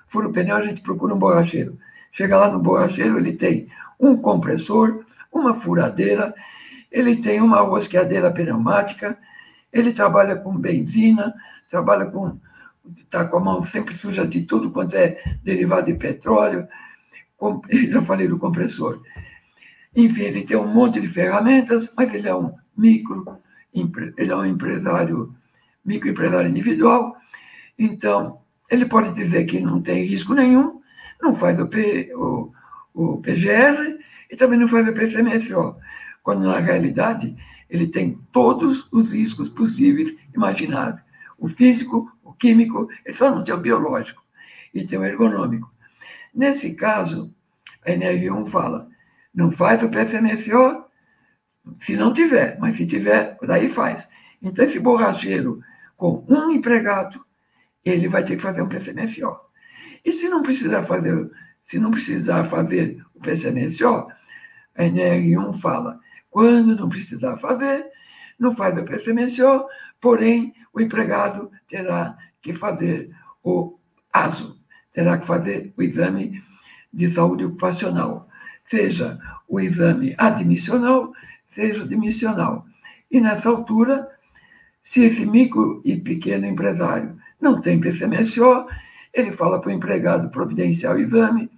fura o pneu, a gente procura um borracheiro. Chega lá no borracheiro, ele tem um compressor, uma furadeira, ele tem uma rosqueadeira pneumática, ele trabalha com benzina, trabalha com. está com a mão sempre suja de tudo quanto é derivado de petróleo. Com, já falei do compressor. Enfim, ele tem um monte de ferramentas, mas ele é um micro, ele é um empresário, microempresário individual. Então, ele pode dizer que não tem risco nenhum, não faz o, P, o, o PGR e também não faz o PCMSO, quando na realidade ele tem todos os riscos possíveis imagináveis. O físico, o químico, ele só não tem o biológico e tem o ergonômico. Nesse caso, a NR1 fala, não faz o PCMSO se não tiver, mas se tiver, daí faz. Então, esse borracheiro com um empregado, ele vai ter que fazer um PCMSO. E se não precisar fazer, se não precisar fazer o PCMSO, a NR1 fala, quando não precisar fazer, não faz o PCMSO, porém, o empregado terá que fazer o ASO, terá que fazer o exame de saúde ocupacional, seja o exame admissional, seja o dimissional. E nessa altura, se esse micro e pequeno empresário não tem PCMSO, ele fala para o empregado providenciar o exame,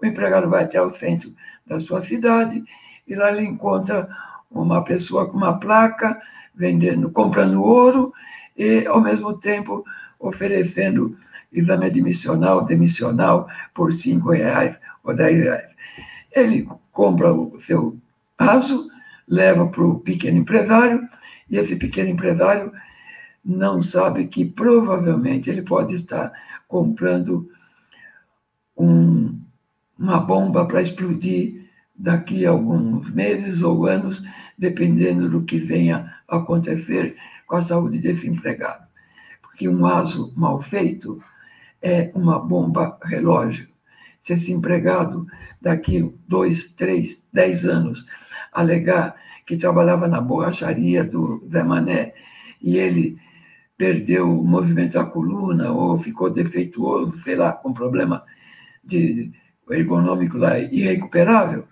o empregado vai até o centro da sua cidade e lá ele encontra uma pessoa com uma placa vendendo, comprando ouro e, ao mesmo tempo, oferecendo exame admissional, demissional por cinco reais ou dez reais. Ele compra o seu aço, leva para o pequeno empresário e esse pequeno empresário não sabe que provavelmente ele pode estar comprando um, uma bomba para explodir daqui a alguns meses ou anos, dependendo do que venha a acontecer com a saúde desse empregado. Porque um aso mal feito é uma bomba relógio. Se esse empregado, daqui dois, três, dez anos, alegar que trabalhava na borracharia do Zé Mané e ele perdeu o movimento da coluna ou ficou defeituoso, sei lá, com problema de ergonômico lá irrecuperável,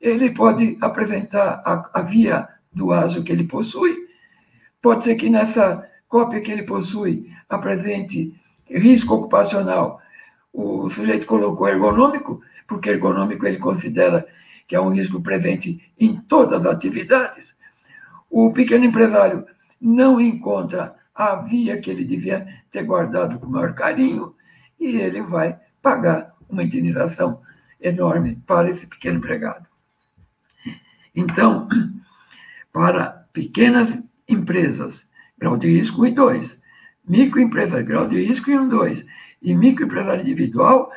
ele pode apresentar a, a via do ASO que ele possui. Pode ser que nessa cópia que ele possui apresente risco ocupacional. O sujeito colocou ergonômico, porque ergonômico ele considera que é um risco presente em todas as atividades. O pequeno empresário não encontra a via que ele devia ter guardado com maior carinho e ele vai pagar uma indenização enorme para esse pequeno empregado. Então, para pequenas empresas, grau de risco 1 e 2, microempresa, grau de risco 1 e 2, e microempresa individual,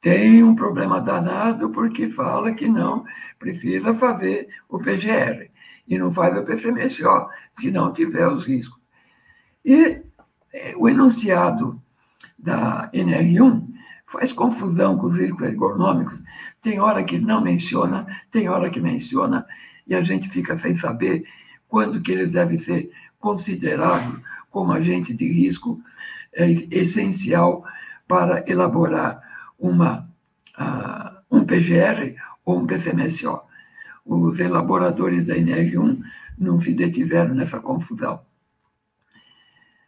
tem um problema danado porque fala que não precisa fazer o PGR e não faz o PCMSO se não tiver os riscos. E é, o enunciado da NR1 faz confusão com os riscos ergonômicos. Tem hora que não menciona, tem hora que menciona, e a gente fica sem saber quando que ele deve ser considerado como agente de risco é, essencial para elaborar uma, uh, um PGR ou um PCMSO. Os elaboradores da NR1 não se detiveram nessa confusão.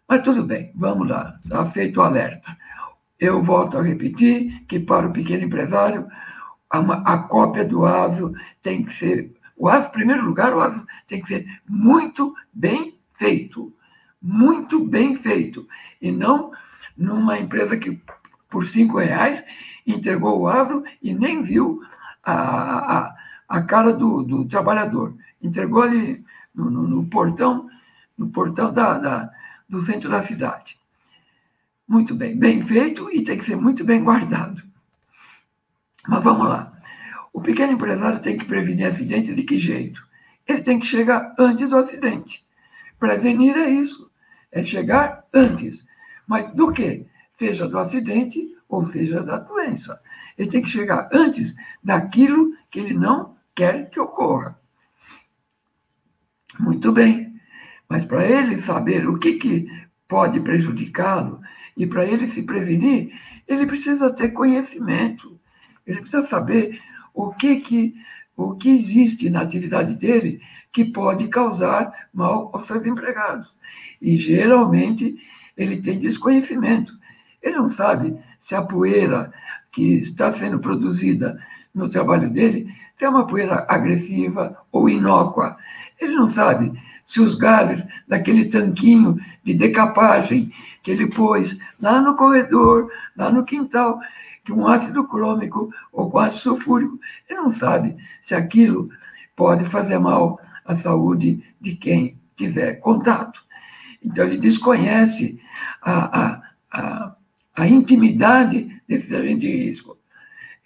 Mas tudo bem, vamos lá, está feito o alerta. eu volto a repetir que para o pequeno empresário, a, a cópia do ASO tem que ser, o ASO, em primeiro lugar, o ASO tem que ser muito bem feito, muito bem feito, e não numa empresa que por cinco reais entregou o ASO e nem viu a, a, a cara do, do trabalhador. Entregou ali no, no, no portão, no portão da, da, do centro da cidade. Muito bem, bem feito e tem que ser muito bem guardado. Mas vamos lá. O pequeno empresário tem que prevenir acidente de que jeito? Ele tem que chegar antes do acidente. Prevenir é isso, é chegar antes. Mas do que? Seja do acidente ou seja da doença. Ele tem que chegar antes daquilo que ele não quer que ocorra. Muito bem. Mas para ele saber o que, que pode prejudicá-lo e para ele se prevenir, ele precisa ter conhecimento. Ele precisa saber o que, que, o que existe na atividade dele que pode causar mal aos seus empregados. E geralmente ele tem desconhecimento. Ele não sabe se a poeira que está sendo produzida no trabalho dele é uma poeira agressiva ou inócua. Ele não sabe se os gases daquele tanquinho de decapagem que ele pôs lá no corredor, lá no quintal, que um ácido crômico ou com ácido sulfúrico, ele não sabe se aquilo pode fazer mal à saúde de quem tiver contato. Então, ele desconhece a, a, a, a intimidade desse agente de risco.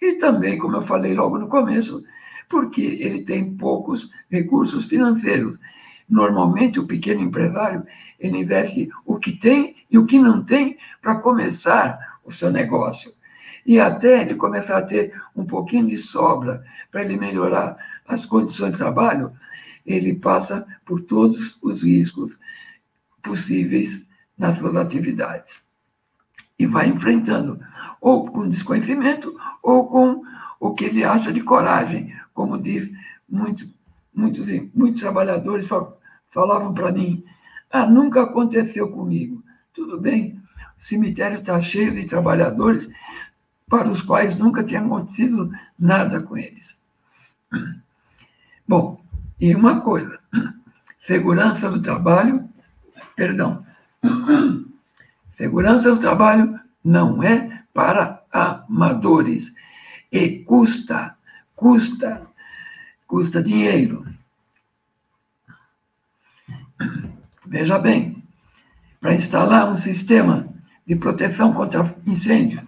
E também, como eu falei logo no começo, porque ele tem poucos recursos financeiros. Normalmente, o pequeno empresário ele investe o que tem e o que não tem para começar o seu negócio. E até ele começar a ter um pouquinho de sobra para ele melhorar as condições de trabalho, ele passa por todos os riscos possíveis nas suas atividades. E vai enfrentando, ou com desconhecimento, ou com o que ele acha de coragem. Como diz muitos, muitos, muitos trabalhadores falavam para mim, ah, nunca aconteceu comigo. Tudo bem, o cemitério está cheio de trabalhadores para os quais nunca tinha acontecido nada com eles. Bom, e uma coisa, segurança do trabalho, perdão, segurança do trabalho não é para amadores e custa, custa, custa dinheiro. Veja bem, para instalar um sistema de proteção contra incêndio,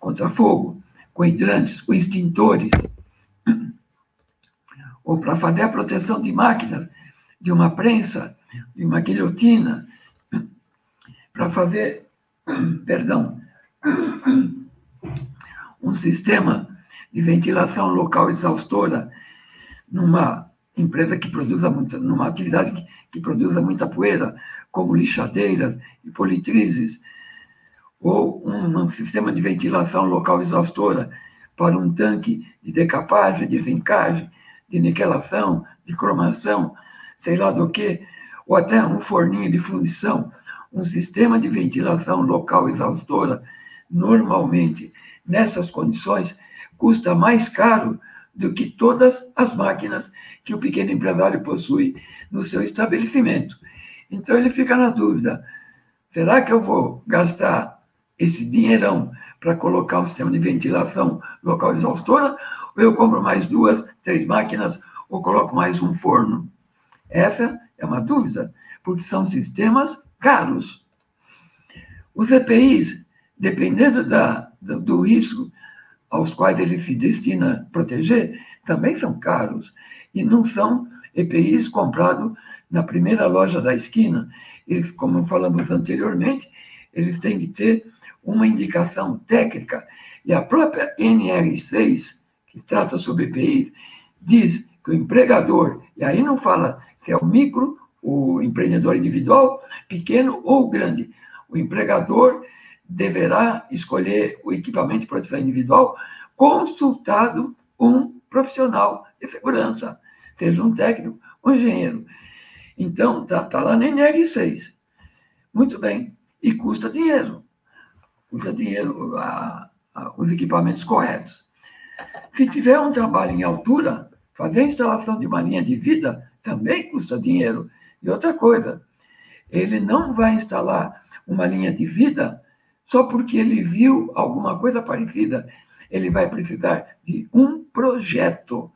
contra fogo, com hidrantes, com extintores, ou para fazer a proteção de máquinas, de uma prensa, de uma guilhotina, para fazer, perdão, um sistema de ventilação local exaustora numa empresa que produza muita, numa atividade que, que produza muita poeira, como lixadeiras e politrizes, ou um, um, sistema de ventilação local exaustora para um tanque de decapagem, de zincagem, de niquelação, de cromação, sei lá do que, ou até um forninho de fundição, um sistema de ventilação local exaustora, normalmente, nessas condições, custa mais caro do que todas as máquinas que o pequeno empresário possui no seu estabelecimento. Então ele fica na dúvida: será que eu vou gastar esse dinheirão para colocar um sistema de ventilação local exaustora? Ou eu compro mais duas, três máquinas ou coloco mais um forno? Essa é uma dúvida, porque são sistemas caros. Os EPIs, dependendo da, do, risco aos quais ele se destina a proteger, também são caros. E não são EPIs comprados na primeira loja da esquina. Eles, como falamos anteriormente, eles têm que ter uma indicação técnica. E a própria NR6, que trata sobre EPIs, diz que o empregador, e aí não fala se é o micro, o empreendedor individual, pequeno ou grande, o empregador deverá escolher o equipamento de proteção individual consultado um profissional de segurança, seja um técnico ou um engenheiro. Então, está tá lá na NR6. Muito bem. E custa dinheiro. usa dinheiro, a, a, os equipamentos corretos. Se tiver um trabalho em altura, fazer a instalação de uma linha de vida também custa dinheiro. E outra coisa, ele não vai instalar uma linha de vida só porque ele viu alguma coisa parecida. Ele vai precisar de um projeto.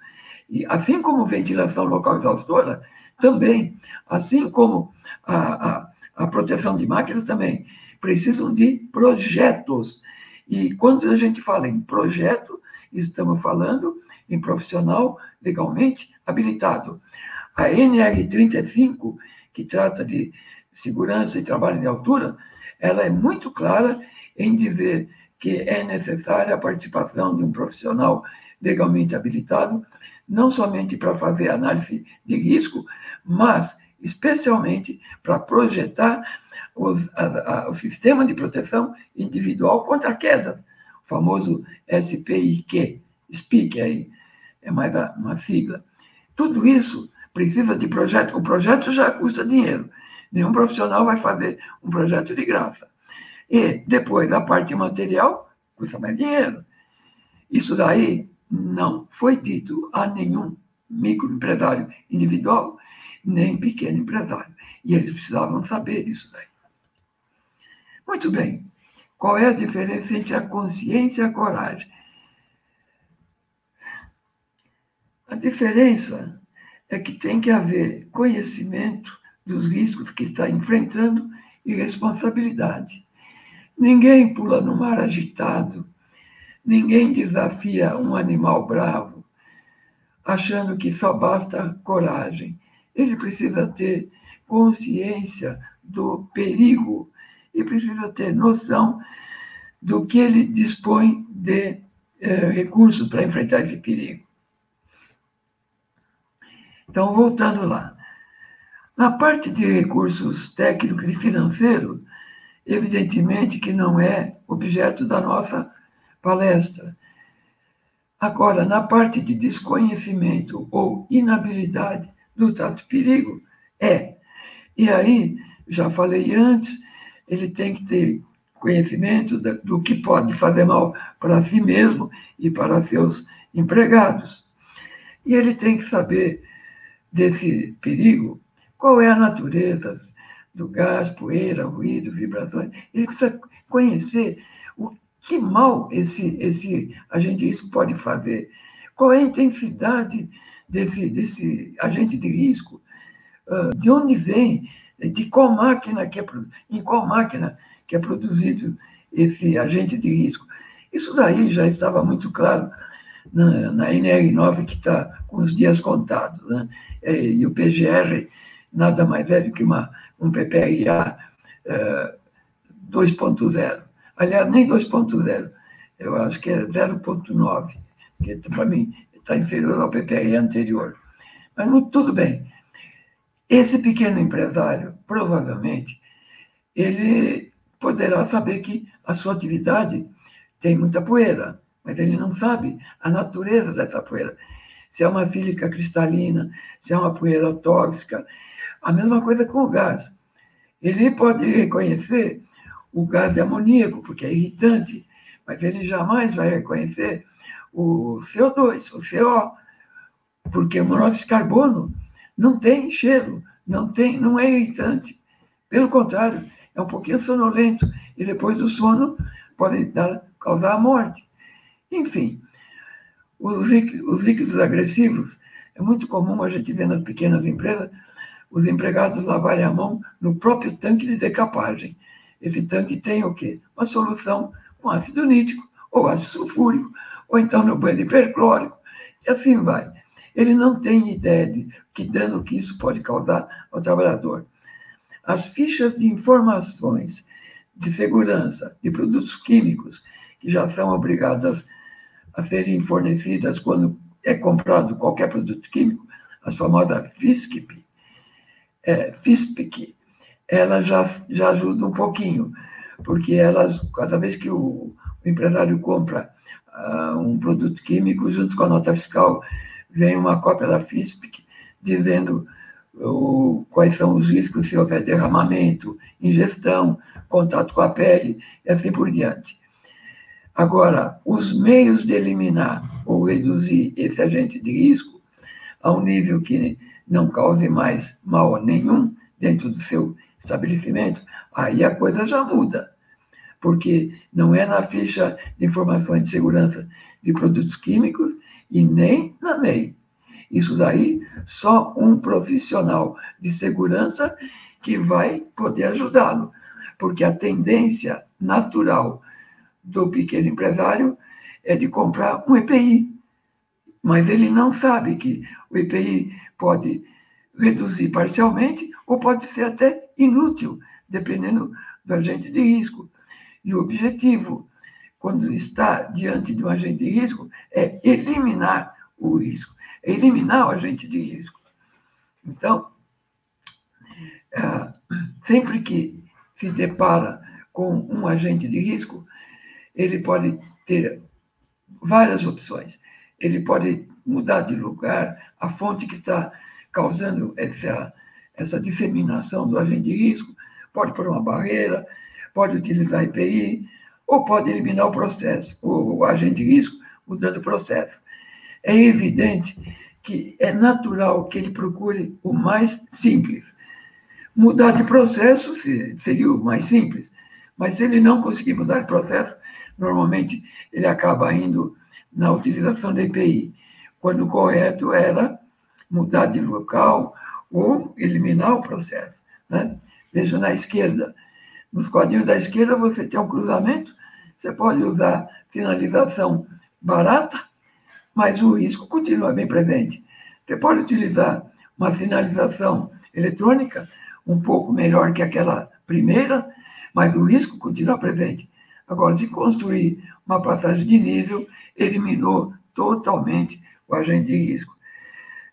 E assim como ventilação local exaustora, também, assim como a, a, a proteção de máquinas também, precisam de projetos. E quando a gente fala em projeto, estamos falando em profissional legalmente habilitado. A NR35, que trata de segurança e trabalho de altura, ela é muito clara em dizer que é necessária a participação de um profissional legalmente habilitado, não somente para fazer análise de risco, mas especialmente para projetar os, a, a, o sistema de proteção individual contra quedas, o famoso SPIQ, SPIC aí, é mais uma sigla. Tudo isso precisa de projeto. O projeto já custa dinheiro. Nenhum profissional vai fazer um projeto de graça. E depois a parte material custa mais dinheiro. Isso daí não foi dito a nenhum microempresário individual, nem pequeno empresário. E eles precisavam saber disso daí. Muito bem. Qual é a diferença entre a consciência e a coragem? A diferença é que tem que haver conhecimento dos riscos que está enfrentando e responsabilidade. Ninguém pula no mar agitado, ninguém desafia um animal bravo, achando que só basta coragem. Ele precisa ter consciência do perigo e precisa ter noção do que ele dispõe de eh, recursos para enfrentar esse perigo. Então, voltando lá. Na parte de recursos técnicos e financeiros, evidentemente que não é objeto da nossa palestra. Agora, na parte de desconhecimento ou inabilidade do trato perigo, é. E aí, já falei antes, ele tem que ter conhecimento do que pode fazer mal para si mesmo e para seus empregados. E ele tem que saber desse perigo qual é a natureza do gás, poeira, ruído, vibrações? Ele precisa conhecer o que mal esse, esse agente de risco pode fazer. Qual é a intensidade desse, desse agente de risco? Ah, de onde vem? De qual máquina que é, em qual máquina que é produzido esse agente de risco? Isso daí já estava muito claro na, na NR9, que está com os dias contados. Né? E o PGR nada mais é do que uma, um PPRA uh, 2.0. Aliás, nem 2.0, eu acho que é 0.9, que para mim está inferior ao PPRA anterior. Mas tudo bem. Esse pequeno empresário, provavelmente, ele poderá saber que a sua atividade tem muita poeira, mas ele não sabe a natureza dessa poeira. Se é uma sílica cristalina, se é uma poeira tóxica, a mesma coisa com o gás. Ele pode reconhecer o gás de amoníaco, porque é irritante, mas ele jamais vai reconhecer o CO2, o CO, porque o monóxido de carbono não tem cheiro, não, tem, não é irritante. Pelo contrário, é um pouquinho sonolento e depois do sono pode dar, causar a morte. Enfim, os líquidos agressivos é muito comum a gente ver nas pequenas empresas os empregados lavarem a mão no próprio tanque de decapagem. Esse tanque tem o quê? Uma solução com ácido nítrico, ou ácido sulfúrico, ou então no banho hiperclórico, e assim vai. Ele não tem ideia de que dano que isso pode causar ao trabalhador. As fichas de informações de segurança de produtos químicos, que já são obrigadas a serem fornecidas quando é comprado qualquer produto químico, as famosas FISCP, é, FISPIC, ela já, já ajuda um pouquinho, porque elas, cada vez que o, o empresário compra uh, um produto químico, junto com a nota fiscal, vem uma cópia da FISPIC dizendo o, quais são os riscos se houver derramamento, ingestão, contato com a pele e assim por diante. Agora, os meios de eliminar ou reduzir esse agente de risco a um nível que não cause mais mal nenhum dentro do seu estabelecimento, aí a coisa já muda. Porque não é na ficha de informações de segurança de produtos químicos e nem na MEI. Isso daí, só um profissional de segurança que vai poder ajudá-lo, porque a tendência natural do pequeno empresário é de comprar um EPI, mas ele não sabe que o EPI pode reduzir parcialmente ou pode ser até inútil, dependendo do agente de risco. E o objetivo, quando está diante de um agente de risco, é eliminar o risco eliminar o agente de risco. Então, é, sempre que se depara com um agente de risco, ele pode ter várias opções. Ele pode mudar de lugar, a fonte que está causando essa, essa disseminação do agente de risco, pode pôr uma barreira, pode utilizar EPI, ou pode eliminar o processo, o agente de risco, mudando o processo é evidente que é natural que ele procure o mais simples. Mudar de processo seria o mais simples, mas se ele não conseguir mudar de processo, normalmente ele acaba indo na utilização da EPI, quando o correto era mudar de local ou eliminar o processo. Né? Veja na esquerda. Nos quadrinhos da esquerda você tem um cruzamento, você pode usar finalização barata mas o risco continua bem presente. Você pode utilizar uma finalização eletrônica um pouco melhor que aquela primeira, mas o risco continua presente. Agora, se construir uma passagem de nível, eliminou totalmente o agente de risco.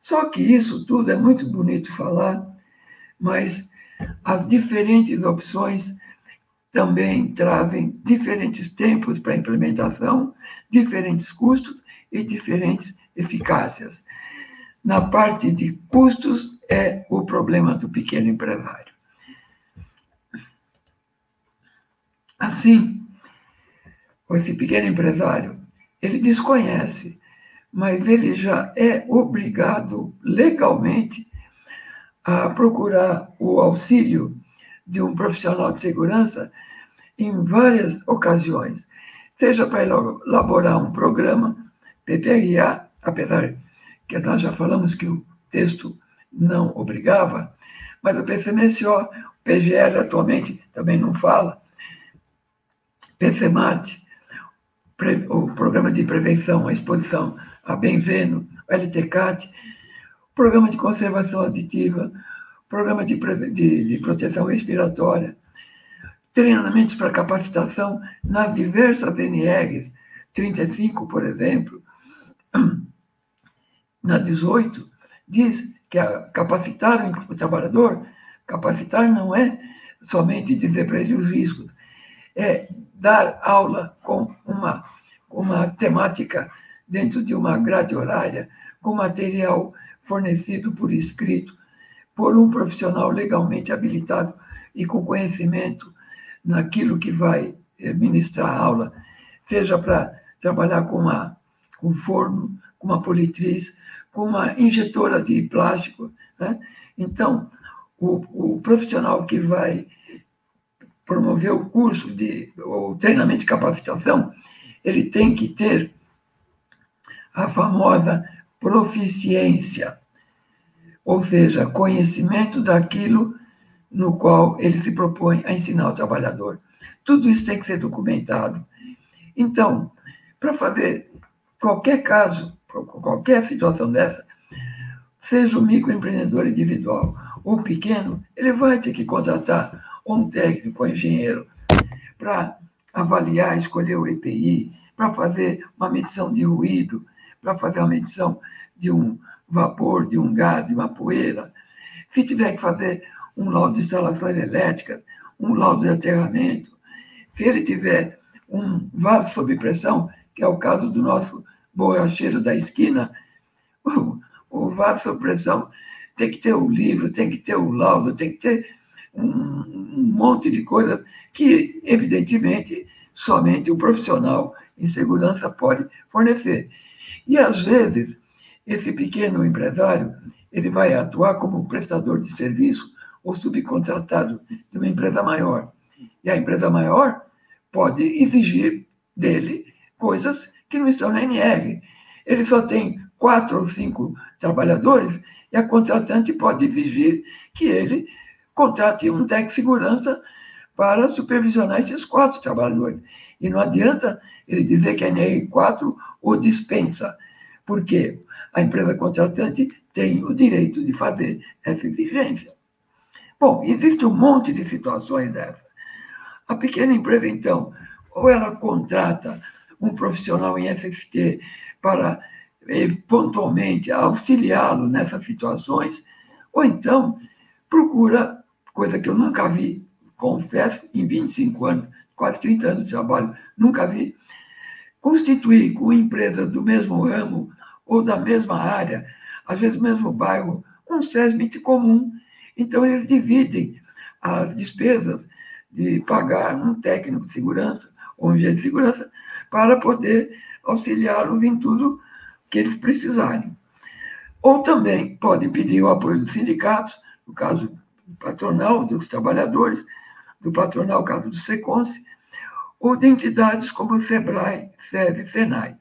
Só que isso tudo é muito bonito falar, mas as diferentes opções também trazem diferentes tempos para implementação, diferentes custos e diferentes eficácias. Na parte de custos, é o problema do pequeno empresário. Assim, esse pequeno empresário, ele desconhece, mas ele já é obrigado legalmente a procurar o auxílio de um profissional de segurança em várias ocasiões, seja para elaborar um programa PPRA, apesar que nós já falamos que o texto não obrigava, mas o PCMSO, o PGL atualmente também não fala, PCMAT, o Programa de Prevenção à Exposição a Benzeno, o LTCAT, Programa de Conservação Aditiva, Programa de, de, de Proteção Respiratória, treinamentos para capacitação nas diversas NRs, 35, por exemplo, na 18, diz que capacitar o trabalhador, capacitar não é somente dizer para ele os riscos, é dar aula com uma, uma temática dentro de uma grade horária, com material fornecido por escrito, por um profissional legalmente habilitado e com conhecimento naquilo que vai eh, ministrar a aula, seja para trabalhar com uma com forno, com uma politriz, com uma injetora de plástico. Né? Então, o, o, profissional que vai promover o curso de o treinamento de capacitação, ele tem que ter a famosa proficiência, ou seja, conhecimento daquilo no qual ele se propõe a ensinar o trabalhador. Tudo isso tem que ser documentado. Então, para fazer qualquer caso, qualquer situação dessa, seja o microempreendedor individual ou pequeno, ele vai ter que contratar um técnico, um engenheiro, para avaliar, escolher o EPI, para fazer uma medição de ruído, para fazer uma medição de um vapor, de um gás, de uma poeira. Se tiver que fazer um laudo de instalações elétricas, um laudo de aterramento, se ele tiver um vaso sob pressão, que é o caso do nosso borracheiro da esquina, o, o vaso pressão tem que ter o livro, tem que ter o laudo, tem que ter um, um monte de coisas que, evidentemente, somente o profissional em segurança pode fornecer. E, às vezes, esse pequeno empresário ele vai atuar como prestador de serviço ou subcontratado de uma empresa maior. E a empresa maior pode exigir dele coisas que não estão na NR. Ele só tem quatro ou cinco trabalhadores e a contratante pode exigir que ele contrate um técnico de segurança para supervisionar esses quatro trabalhadores. E não adianta ele dizer que a NR4 o dispensa, porque a empresa contratante tem o direito de fazer essa exigência. Bom, existe um monte de situações dessas. A pequena empresa, então, ou ela contrata um profissional em FST para eh, pontualmente auxiliá-lo nessas situações, ou então procura, coisa que eu nunca vi, confesso, em 25 anos, quase 30 anos de trabalho, nunca vi, constituir com empresas do mesmo ramo ou da mesma área, às vezes mesmo bairro, um SESMIT comum. Então, eles dividem as despesas de pagar um técnico de segurança ou um engenheiro de segurança para poder auxiliá-los em tudo que eles precisarem. Ou também podem pedir o apoio dos sindicatos, no caso patronal dos trabalhadores, do patronal, no caso do SECONSE, ou de entidades como o SEBRAE, SEB e SENAI.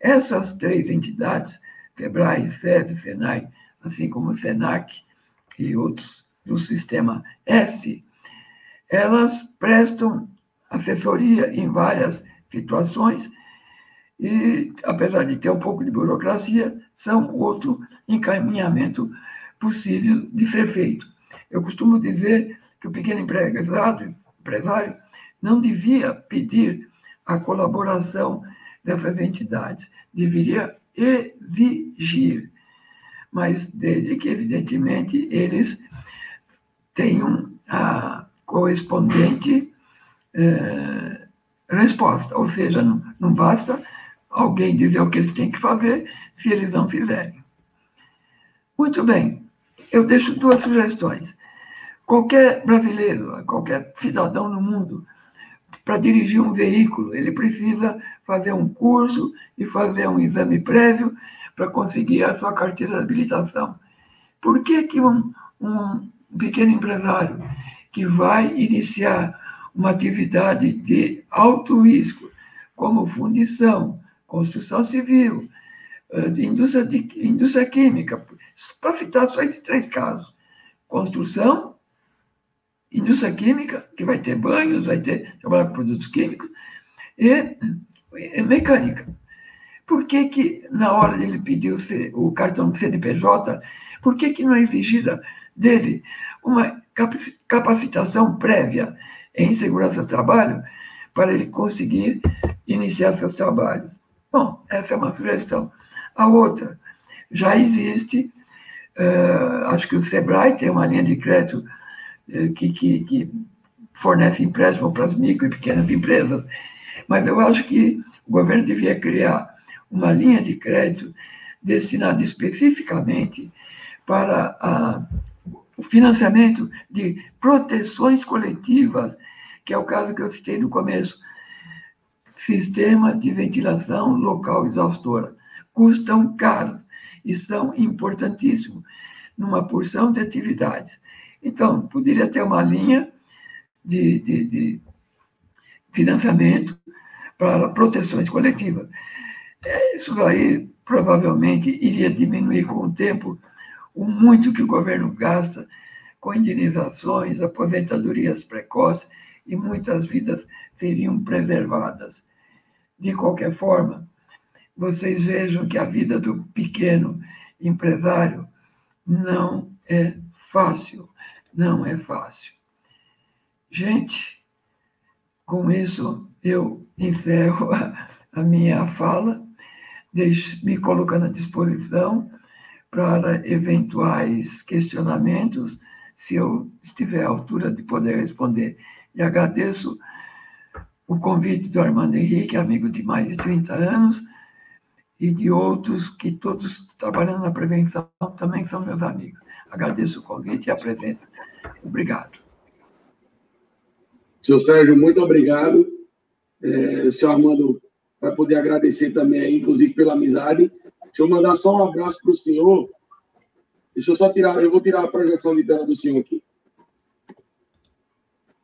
Essas três entidades, SEBRAE, SEB e SENAI, assim como o SENAC e outros do sistema S, elas prestam assessoria em várias situações e, apesar de ter um pouco de burocracia, são outro encaminhamento possível de ser feito. Eu costumo dizer que o pequeno empresário, empresário não devia pedir a colaboração dessas entidades, deveria exigir, mas desde que, evidentemente, eles tenham a correspondente eh, resposta, ou seja, não, não basta alguém dizer o que eles têm que fazer se eles não fizerem. Muito bem, eu deixo duas sugestões. Qualquer brasileiro, qualquer cidadão no mundo para dirigir um veículo, ele precisa fazer um curso e fazer um exame prévio para conseguir a sua carteira de habilitação. Por que, que um, um pequeno empresário que vai iniciar uma atividade de alto risco, como fundição, construção civil, eh, indústria, de, indústria química, para citar só esses três casos, construção, indústria química, que vai ter banhos, vai ter trabalhar com produtos químicos, e, e mecânica. Por que, que na hora de ele pedir o, cartão de CNPJ, por que, que não é exigida dele uma capacitação prévia em segurança do trabalho para ele conseguir iniciar seus trabalhos? Bom, essa é uma sugestão. A outra, já existe, uh, acho que o SEBRAE tem uma linha de crédito eh, que, que, que fornece empréstimo para as micro e pequenas empresas. Mas eu acho que o governo devia criar uma linha de crédito destinada especificamente para a, o financiamento de proteções coletivas, que é o caso que eu citei no começo. Sistemas de ventilação local exaustora custam caro e são importantíssimos numa porção de atividades. Então, poderia ter uma linha de, de, de financiamento para proteções coletivas. É, isso aí provavelmente iria diminuir com o tempo o muito que o governo gasta com indenizações, aposentadorias precoces e muitas vidas seriam preservadas. De qualquer forma, vocês vejam que a vida do pequeno empresário não é fácil não é fácil. Gente, com isso eu encerro a, a minha fala, me colocando à disposição para eventuais questionamentos, se eu estiver à altura de poder responder. E agradeço o convite do Armando Henrique, amigo de mais de 30 anos, e de outros que todos trabalhando na prevenção também são meus amigos. Agradeço o convite e a presença. Obrigado. Senhor Sérgio, muito obrigado. É, senhor Armando vai poder agradecer também, inclusive, pela amizade. Deixa eu mandar só um abraço para o senhor. Deixa eu só tirar, eu vou tirar a projeção de tela do senhor aqui.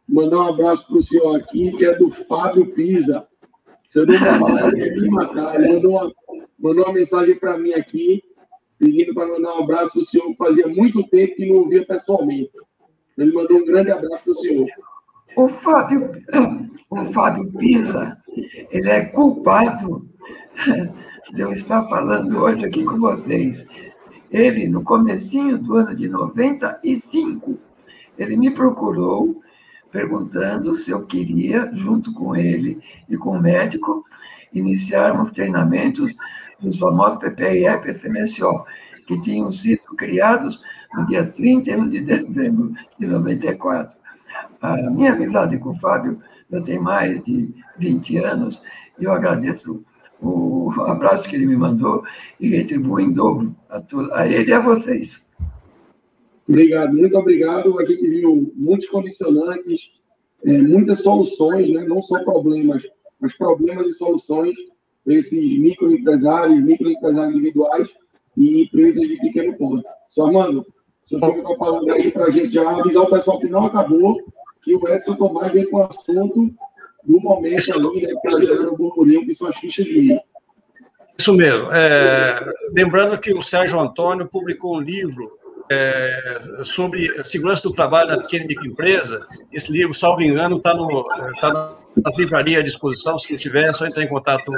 Mandar um abraço para o senhor aqui, que é do Fábio Pisa. Seu nome é me matar. Ele mandou uma, mandou uma mensagem para mim aqui, pedindo para mandar um abraço para o senhor, fazia muito tempo que não ouvia pessoalmente. Ele mandou um grande abraço para o senhor. O Fábio, o Fábio Pisa, ele é culpado de eu estar falando hoje aqui com vocês. Ele, no comecinho do ano de 95, ele me procurou perguntando se eu queria, junto com ele e com o médico, iniciarmos treinamentos dos famosos PPI e PCMSO, que tinham sido criados no dia 31 de dezembro de 94. A minha amizade com o Fábio já tem mais de 20 anos e eu agradeço o abraço que ele me mandou e retribuo em dobro a, tu, a ele e a vocês. Obrigado, muito obrigado. A gente viu muitos condicionantes, é, muitas soluções, né? não só problemas, mas problemas e soluções para esses microempresários, microempresários individuais e empresas de pequeno porte. Só, Armando, se eu fica com a palavra aí para a gente já avisar o pessoal que não acabou, que o Edson Tomás vem com o assunto no momento ali, né, está gerando burburinho, que são as fichas de Isso mesmo. É, lembrando que o Sérgio Antônio publicou um livro é, sobre segurança do trabalho na pequena e microempresa. Esse livro, salvo engano, está tá nas livrarias à disposição. Se não tiver, é só entrar em contato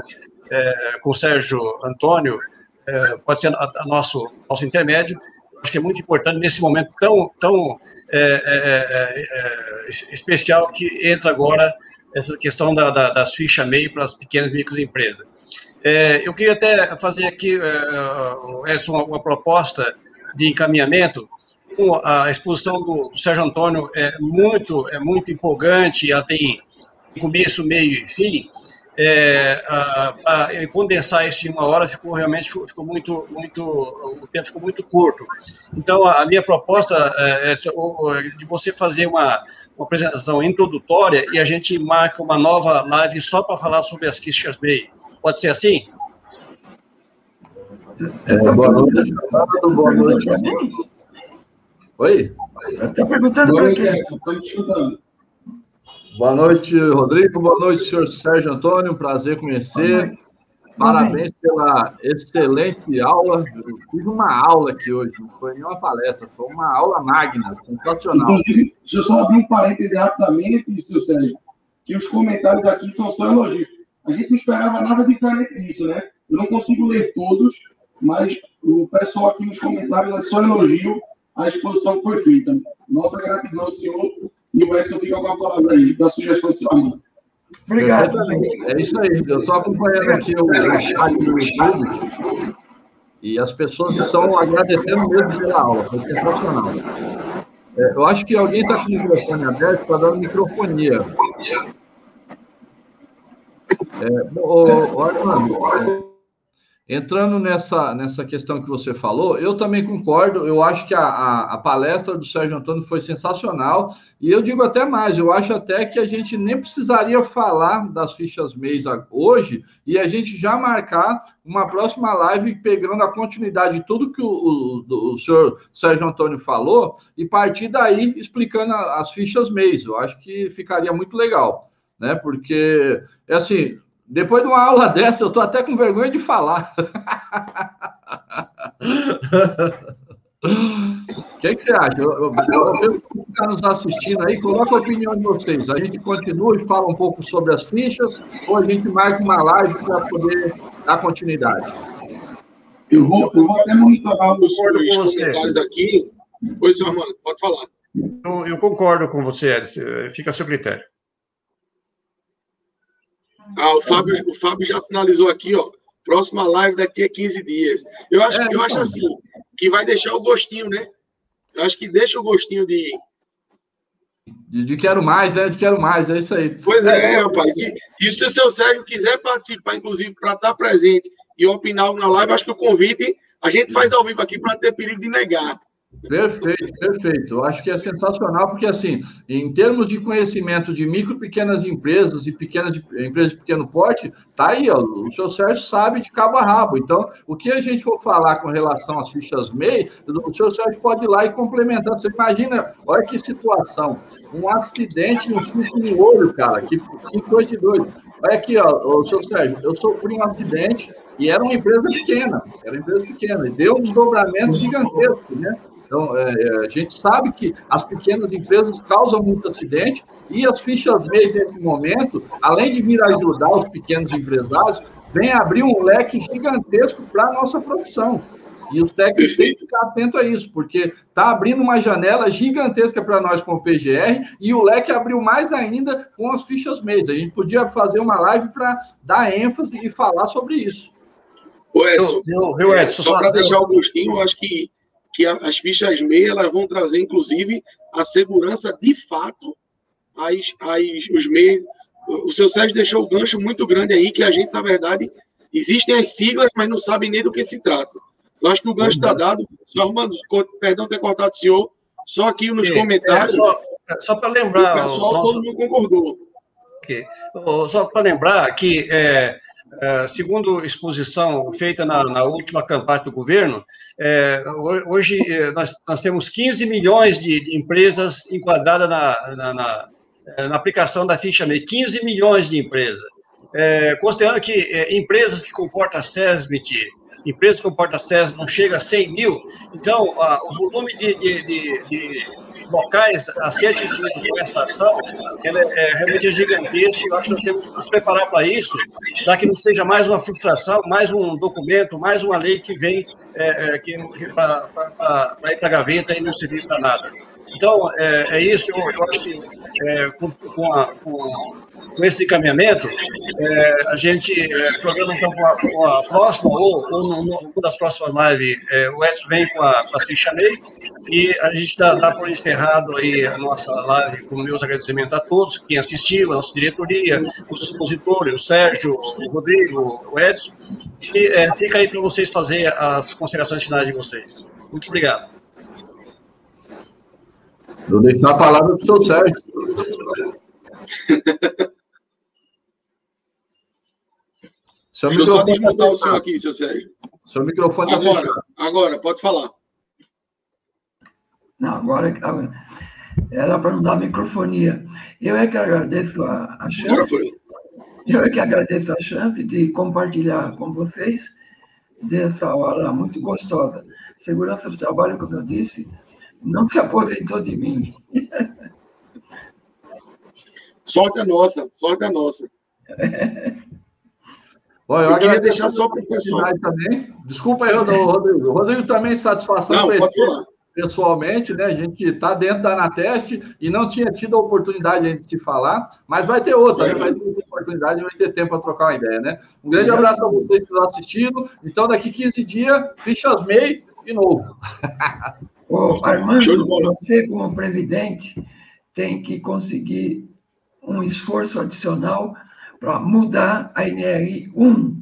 é, com o Sérgio Antônio, é, pode ser a, a, nosso, nosso intermédio. Acho que é muito importante nesse momento tão, tão é, é, é, especial que entra agora essa questão da, da, das fichas MEI para as pequenas e microempresas. eu queria até fazer aqui, Edson, uma, uma proposta de encaminhamento. A exposição do, do Sérgio Antônio é muito, é muito empolgante, ela tem começo, meio e fim. É, a, a, condensar isso em uma hora ficou realmente ficou muito muito o tempo ficou muito curto. Então a, a minha proposta é, é, de você fazer uma, uma, apresentação introdutória e a gente marca uma nova live só para falar sobre as fichas MEI pode ser assim? É, boa noite, Boa noite. Oi? Está perguntando boa noite, Estou te escutando. Boa noite, Rodrigo. Boa noite, senhor Sérgio Antônio. Prazer conhecer. Parabéns pela excelente aula. Eu fiz uma aula aqui hoje, não foi nenhuma palestra, foi uma aula magna, sensacional. Inclusive, deixa eu só abrir um parêntese rapidamente, senhor Sérgio, que os comentários aqui são só elogios. A gente não esperava nada diferente disso, né? Eu não consigo ler todos, mas o pessoal aqui nos comentários é só elogio à exposição que foi feita. Nossa gratidão senhor e o Edson fica com a palavra aí, da sugestão de seu Obrigado. É isso aí. Eu estou acompanhando aqui o, o chat do YouTube e as pessoas estão agradecendo mesmo pela aula, foi sensacional. É, eu acho que alguém está com o microfone aberto, está dando microfonia. É, o, o Armando, Entrando nessa, nessa questão que você falou, eu também concordo. Eu acho que a, a, a, palestra do Sérgio Antônio foi sensacional. E eu digo até mais: eu acho até que a gente nem precisaria falar das fichas mês hoje e a gente já marcar uma próxima live pegando a continuidade de tudo que o, o, o senhor Sérgio Antônio falou e partir daí explicando as fichas mês. Eu acho que ficaria muito legal, né? Porque, é assim depois de uma aula dessa, eu estou até com vergonha de falar. O que, que, você acha? Eu, eu, eu, que está nos assistindo aí, coloca a opinião de vocês. A gente continua e fala um pouco sobre as fichas, ou a gente marca uma live para poder dar continuidade? Eu vou, eu vou até monitorar os, os comentários aqui. Pois, senhor Armando, pode falar. Eu, eu concordo com você, Edson. Fica a seu critério. Ah, o Fábio, o Fábio já sinalizou aqui, ó. Próxima live daqui a 15 dias. Eu acho, eu acho assim, que vai deixar o gostinho, né? Eu acho que deixa o gostinho de. De, de quero mais, né? De quero mais, é isso aí. Pois é, é rapaz. E, e se o seu Sérgio quiser participar, inclusive, para estar presente e opinar na live, acho que o convite a gente faz ao vivo aqui para ter perigo de negar. Perfeito, perfeito. Eu acho que é sensacional, porque, assim, em termos de conhecimento de micro pequenas empresas e pequenas empresas de pequeno porte, tá aí, ó, o seu Sérgio sabe de cabo a rabo. Então, o que a gente for falar com relação às fichas MEI, o seu Sérgio pode ir lá e complementar. Você imagina, olha que situação, um acidente no suco no olho, cara, que, que coisa de doido. Olha aqui, ó, o seu Sérgio, eu sofri um acidente e era uma empresa pequena, era uma empresa pequena, e deu um desdobramento gigantesco, né? Então, é, é, a gente sabe que as pequenas empresas causam muito acidente e as fichas MEIs, nesse momento, além de vir ajudar os pequenos empresários, vem abrir um leque gigantesco para a nossa profissão. E os técnicos têm que ficar atentos a isso, porque está abrindo uma janela gigantesca para nós com o PGR e o leque abriu mais ainda com as fichas MEIs. A gente podia fazer uma live para dar ênfase e falar sobre isso. O Edson, eu, eu, eu, Edson só para deixar o gostinho, eu acho que que as fichas meia elas vão trazer, inclusive, a segurança de fato às, às, os meios. O seu Sérgio deixou o gancho muito grande aí, que a gente, na verdade, existem as siglas, mas não sabe nem do que se trata. Então, acho que o gancho está dado. Só, Armando, perdão ter cortado o senhor, só aqui nos é, comentários. É, só, só para lembrar. O pessoal, nosso... todo mundo concordou. Okay. Só para lembrar que é, é, segundo exposição feita na, na, última campanha do governo, é, hoje é, nós, nós, temos 15 milhões de, de empresas enquadradas na, na, na, é, na, aplicação da ficha MEI, 15 milhões de empresas. É, considerando que é, empresas que comportam a empresas que comportam a não chega a 100 mil, então a, o volume de, de, de locais a ser atingidos com essa ação, ela é realmente gigantesca. Eu acho que nós temos que nos preparar para isso, para que não seja mais uma frustração, mais um documento, mais uma lei que vem é, é, para ir para a gaveta e não servir para nada. Então, é, é isso, eu, acho que é, com, com, a, com, com, esse encaminhamento, é, a gente é, programa então com a, a próxima, ou, ou numa das próximas lives, é, o Edson vem com a, com a e a gente dá, dá por encerrado aí a nossa live, com meus agradecimentos a todos, quem assistiu, a nossa diretoria, os expositores, o Sérgio, o Rodrigo, o Edson, e é, fica aí para vocês fazerem as considerações finais de vocês. Muito obrigado. Vou deixar a palavra para o seu Sérgio. Seu Deixa eu só desmontar tá o seu aqui, seu Sérgio. Seu microfone está agora, agora, pode falar. Não, agora era para não dar microfonia. Eu é que agradeço a, a chance. Eu é que agradeço a chance de compartilhar com vocês dessa hora muito gostosa. Segurança do trabalho, como eu disse, não se aposentou de mim. Sorte é nossa, sorte é nossa. Bom, eu, eu queria deixar só para o pessoal. Também. Desculpa aí, Rodrigo. O Rodrigo também satisfação não, pessoalmente, né? A gente está dentro da Anateste e não tinha tido a oportunidade de se falar, mas vai ter outra, né? Vai ter oportunidade, vai ter tempo para trocar uma ideia, né? Um grande abraço a vocês que estão assistindo. Então, daqui 15 dias, fichas MEI de novo. Ô, Armando, você, como presidente, tem que conseguir um esforço adicional para mudar a NRI 1,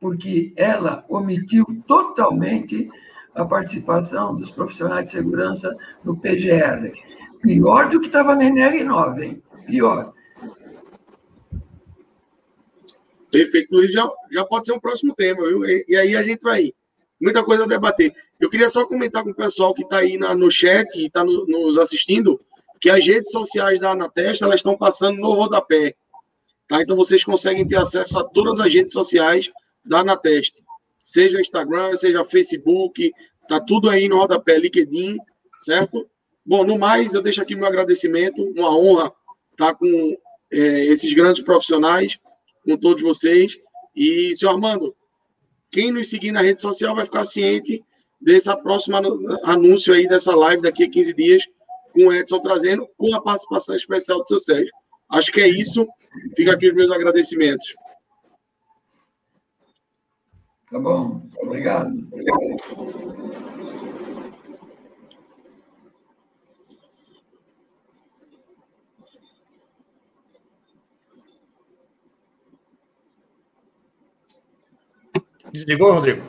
porque ela omitiu totalmente a participação dos profissionais de segurança no PGR. Pior do que estava na NR 9, hein? Pior. Perfeito. Já, já pode ser um próximo tema, viu? E, e aí a gente vai muita coisa a debater. Eu queria só comentar com o pessoal que está aí na, no chat e está no, nos assistindo que as redes sociais da Anatesta elas estão passando no rodapé. Tá? Então vocês conseguem ter acesso a todas as redes sociais da Anateste. Seja Instagram, seja Facebook, tá tudo aí no rodapé, LinkedIn, certo? Bom, no mais, eu deixo aqui meu agradecimento, uma honra estar com é, esses grandes profissionais, com todos vocês. E, senhor Armando, quem nos seguir na rede social vai ficar ciente dessa próxima anúncio aí dessa live daqui a 15 dias, com o Edson trazendo, com a participação especial do seu Sérgio. Acho que é isso. Fica aqui os meus agradecimentos. Tá bom. Obrigado. Obrigado. Desligou, Rodrigo?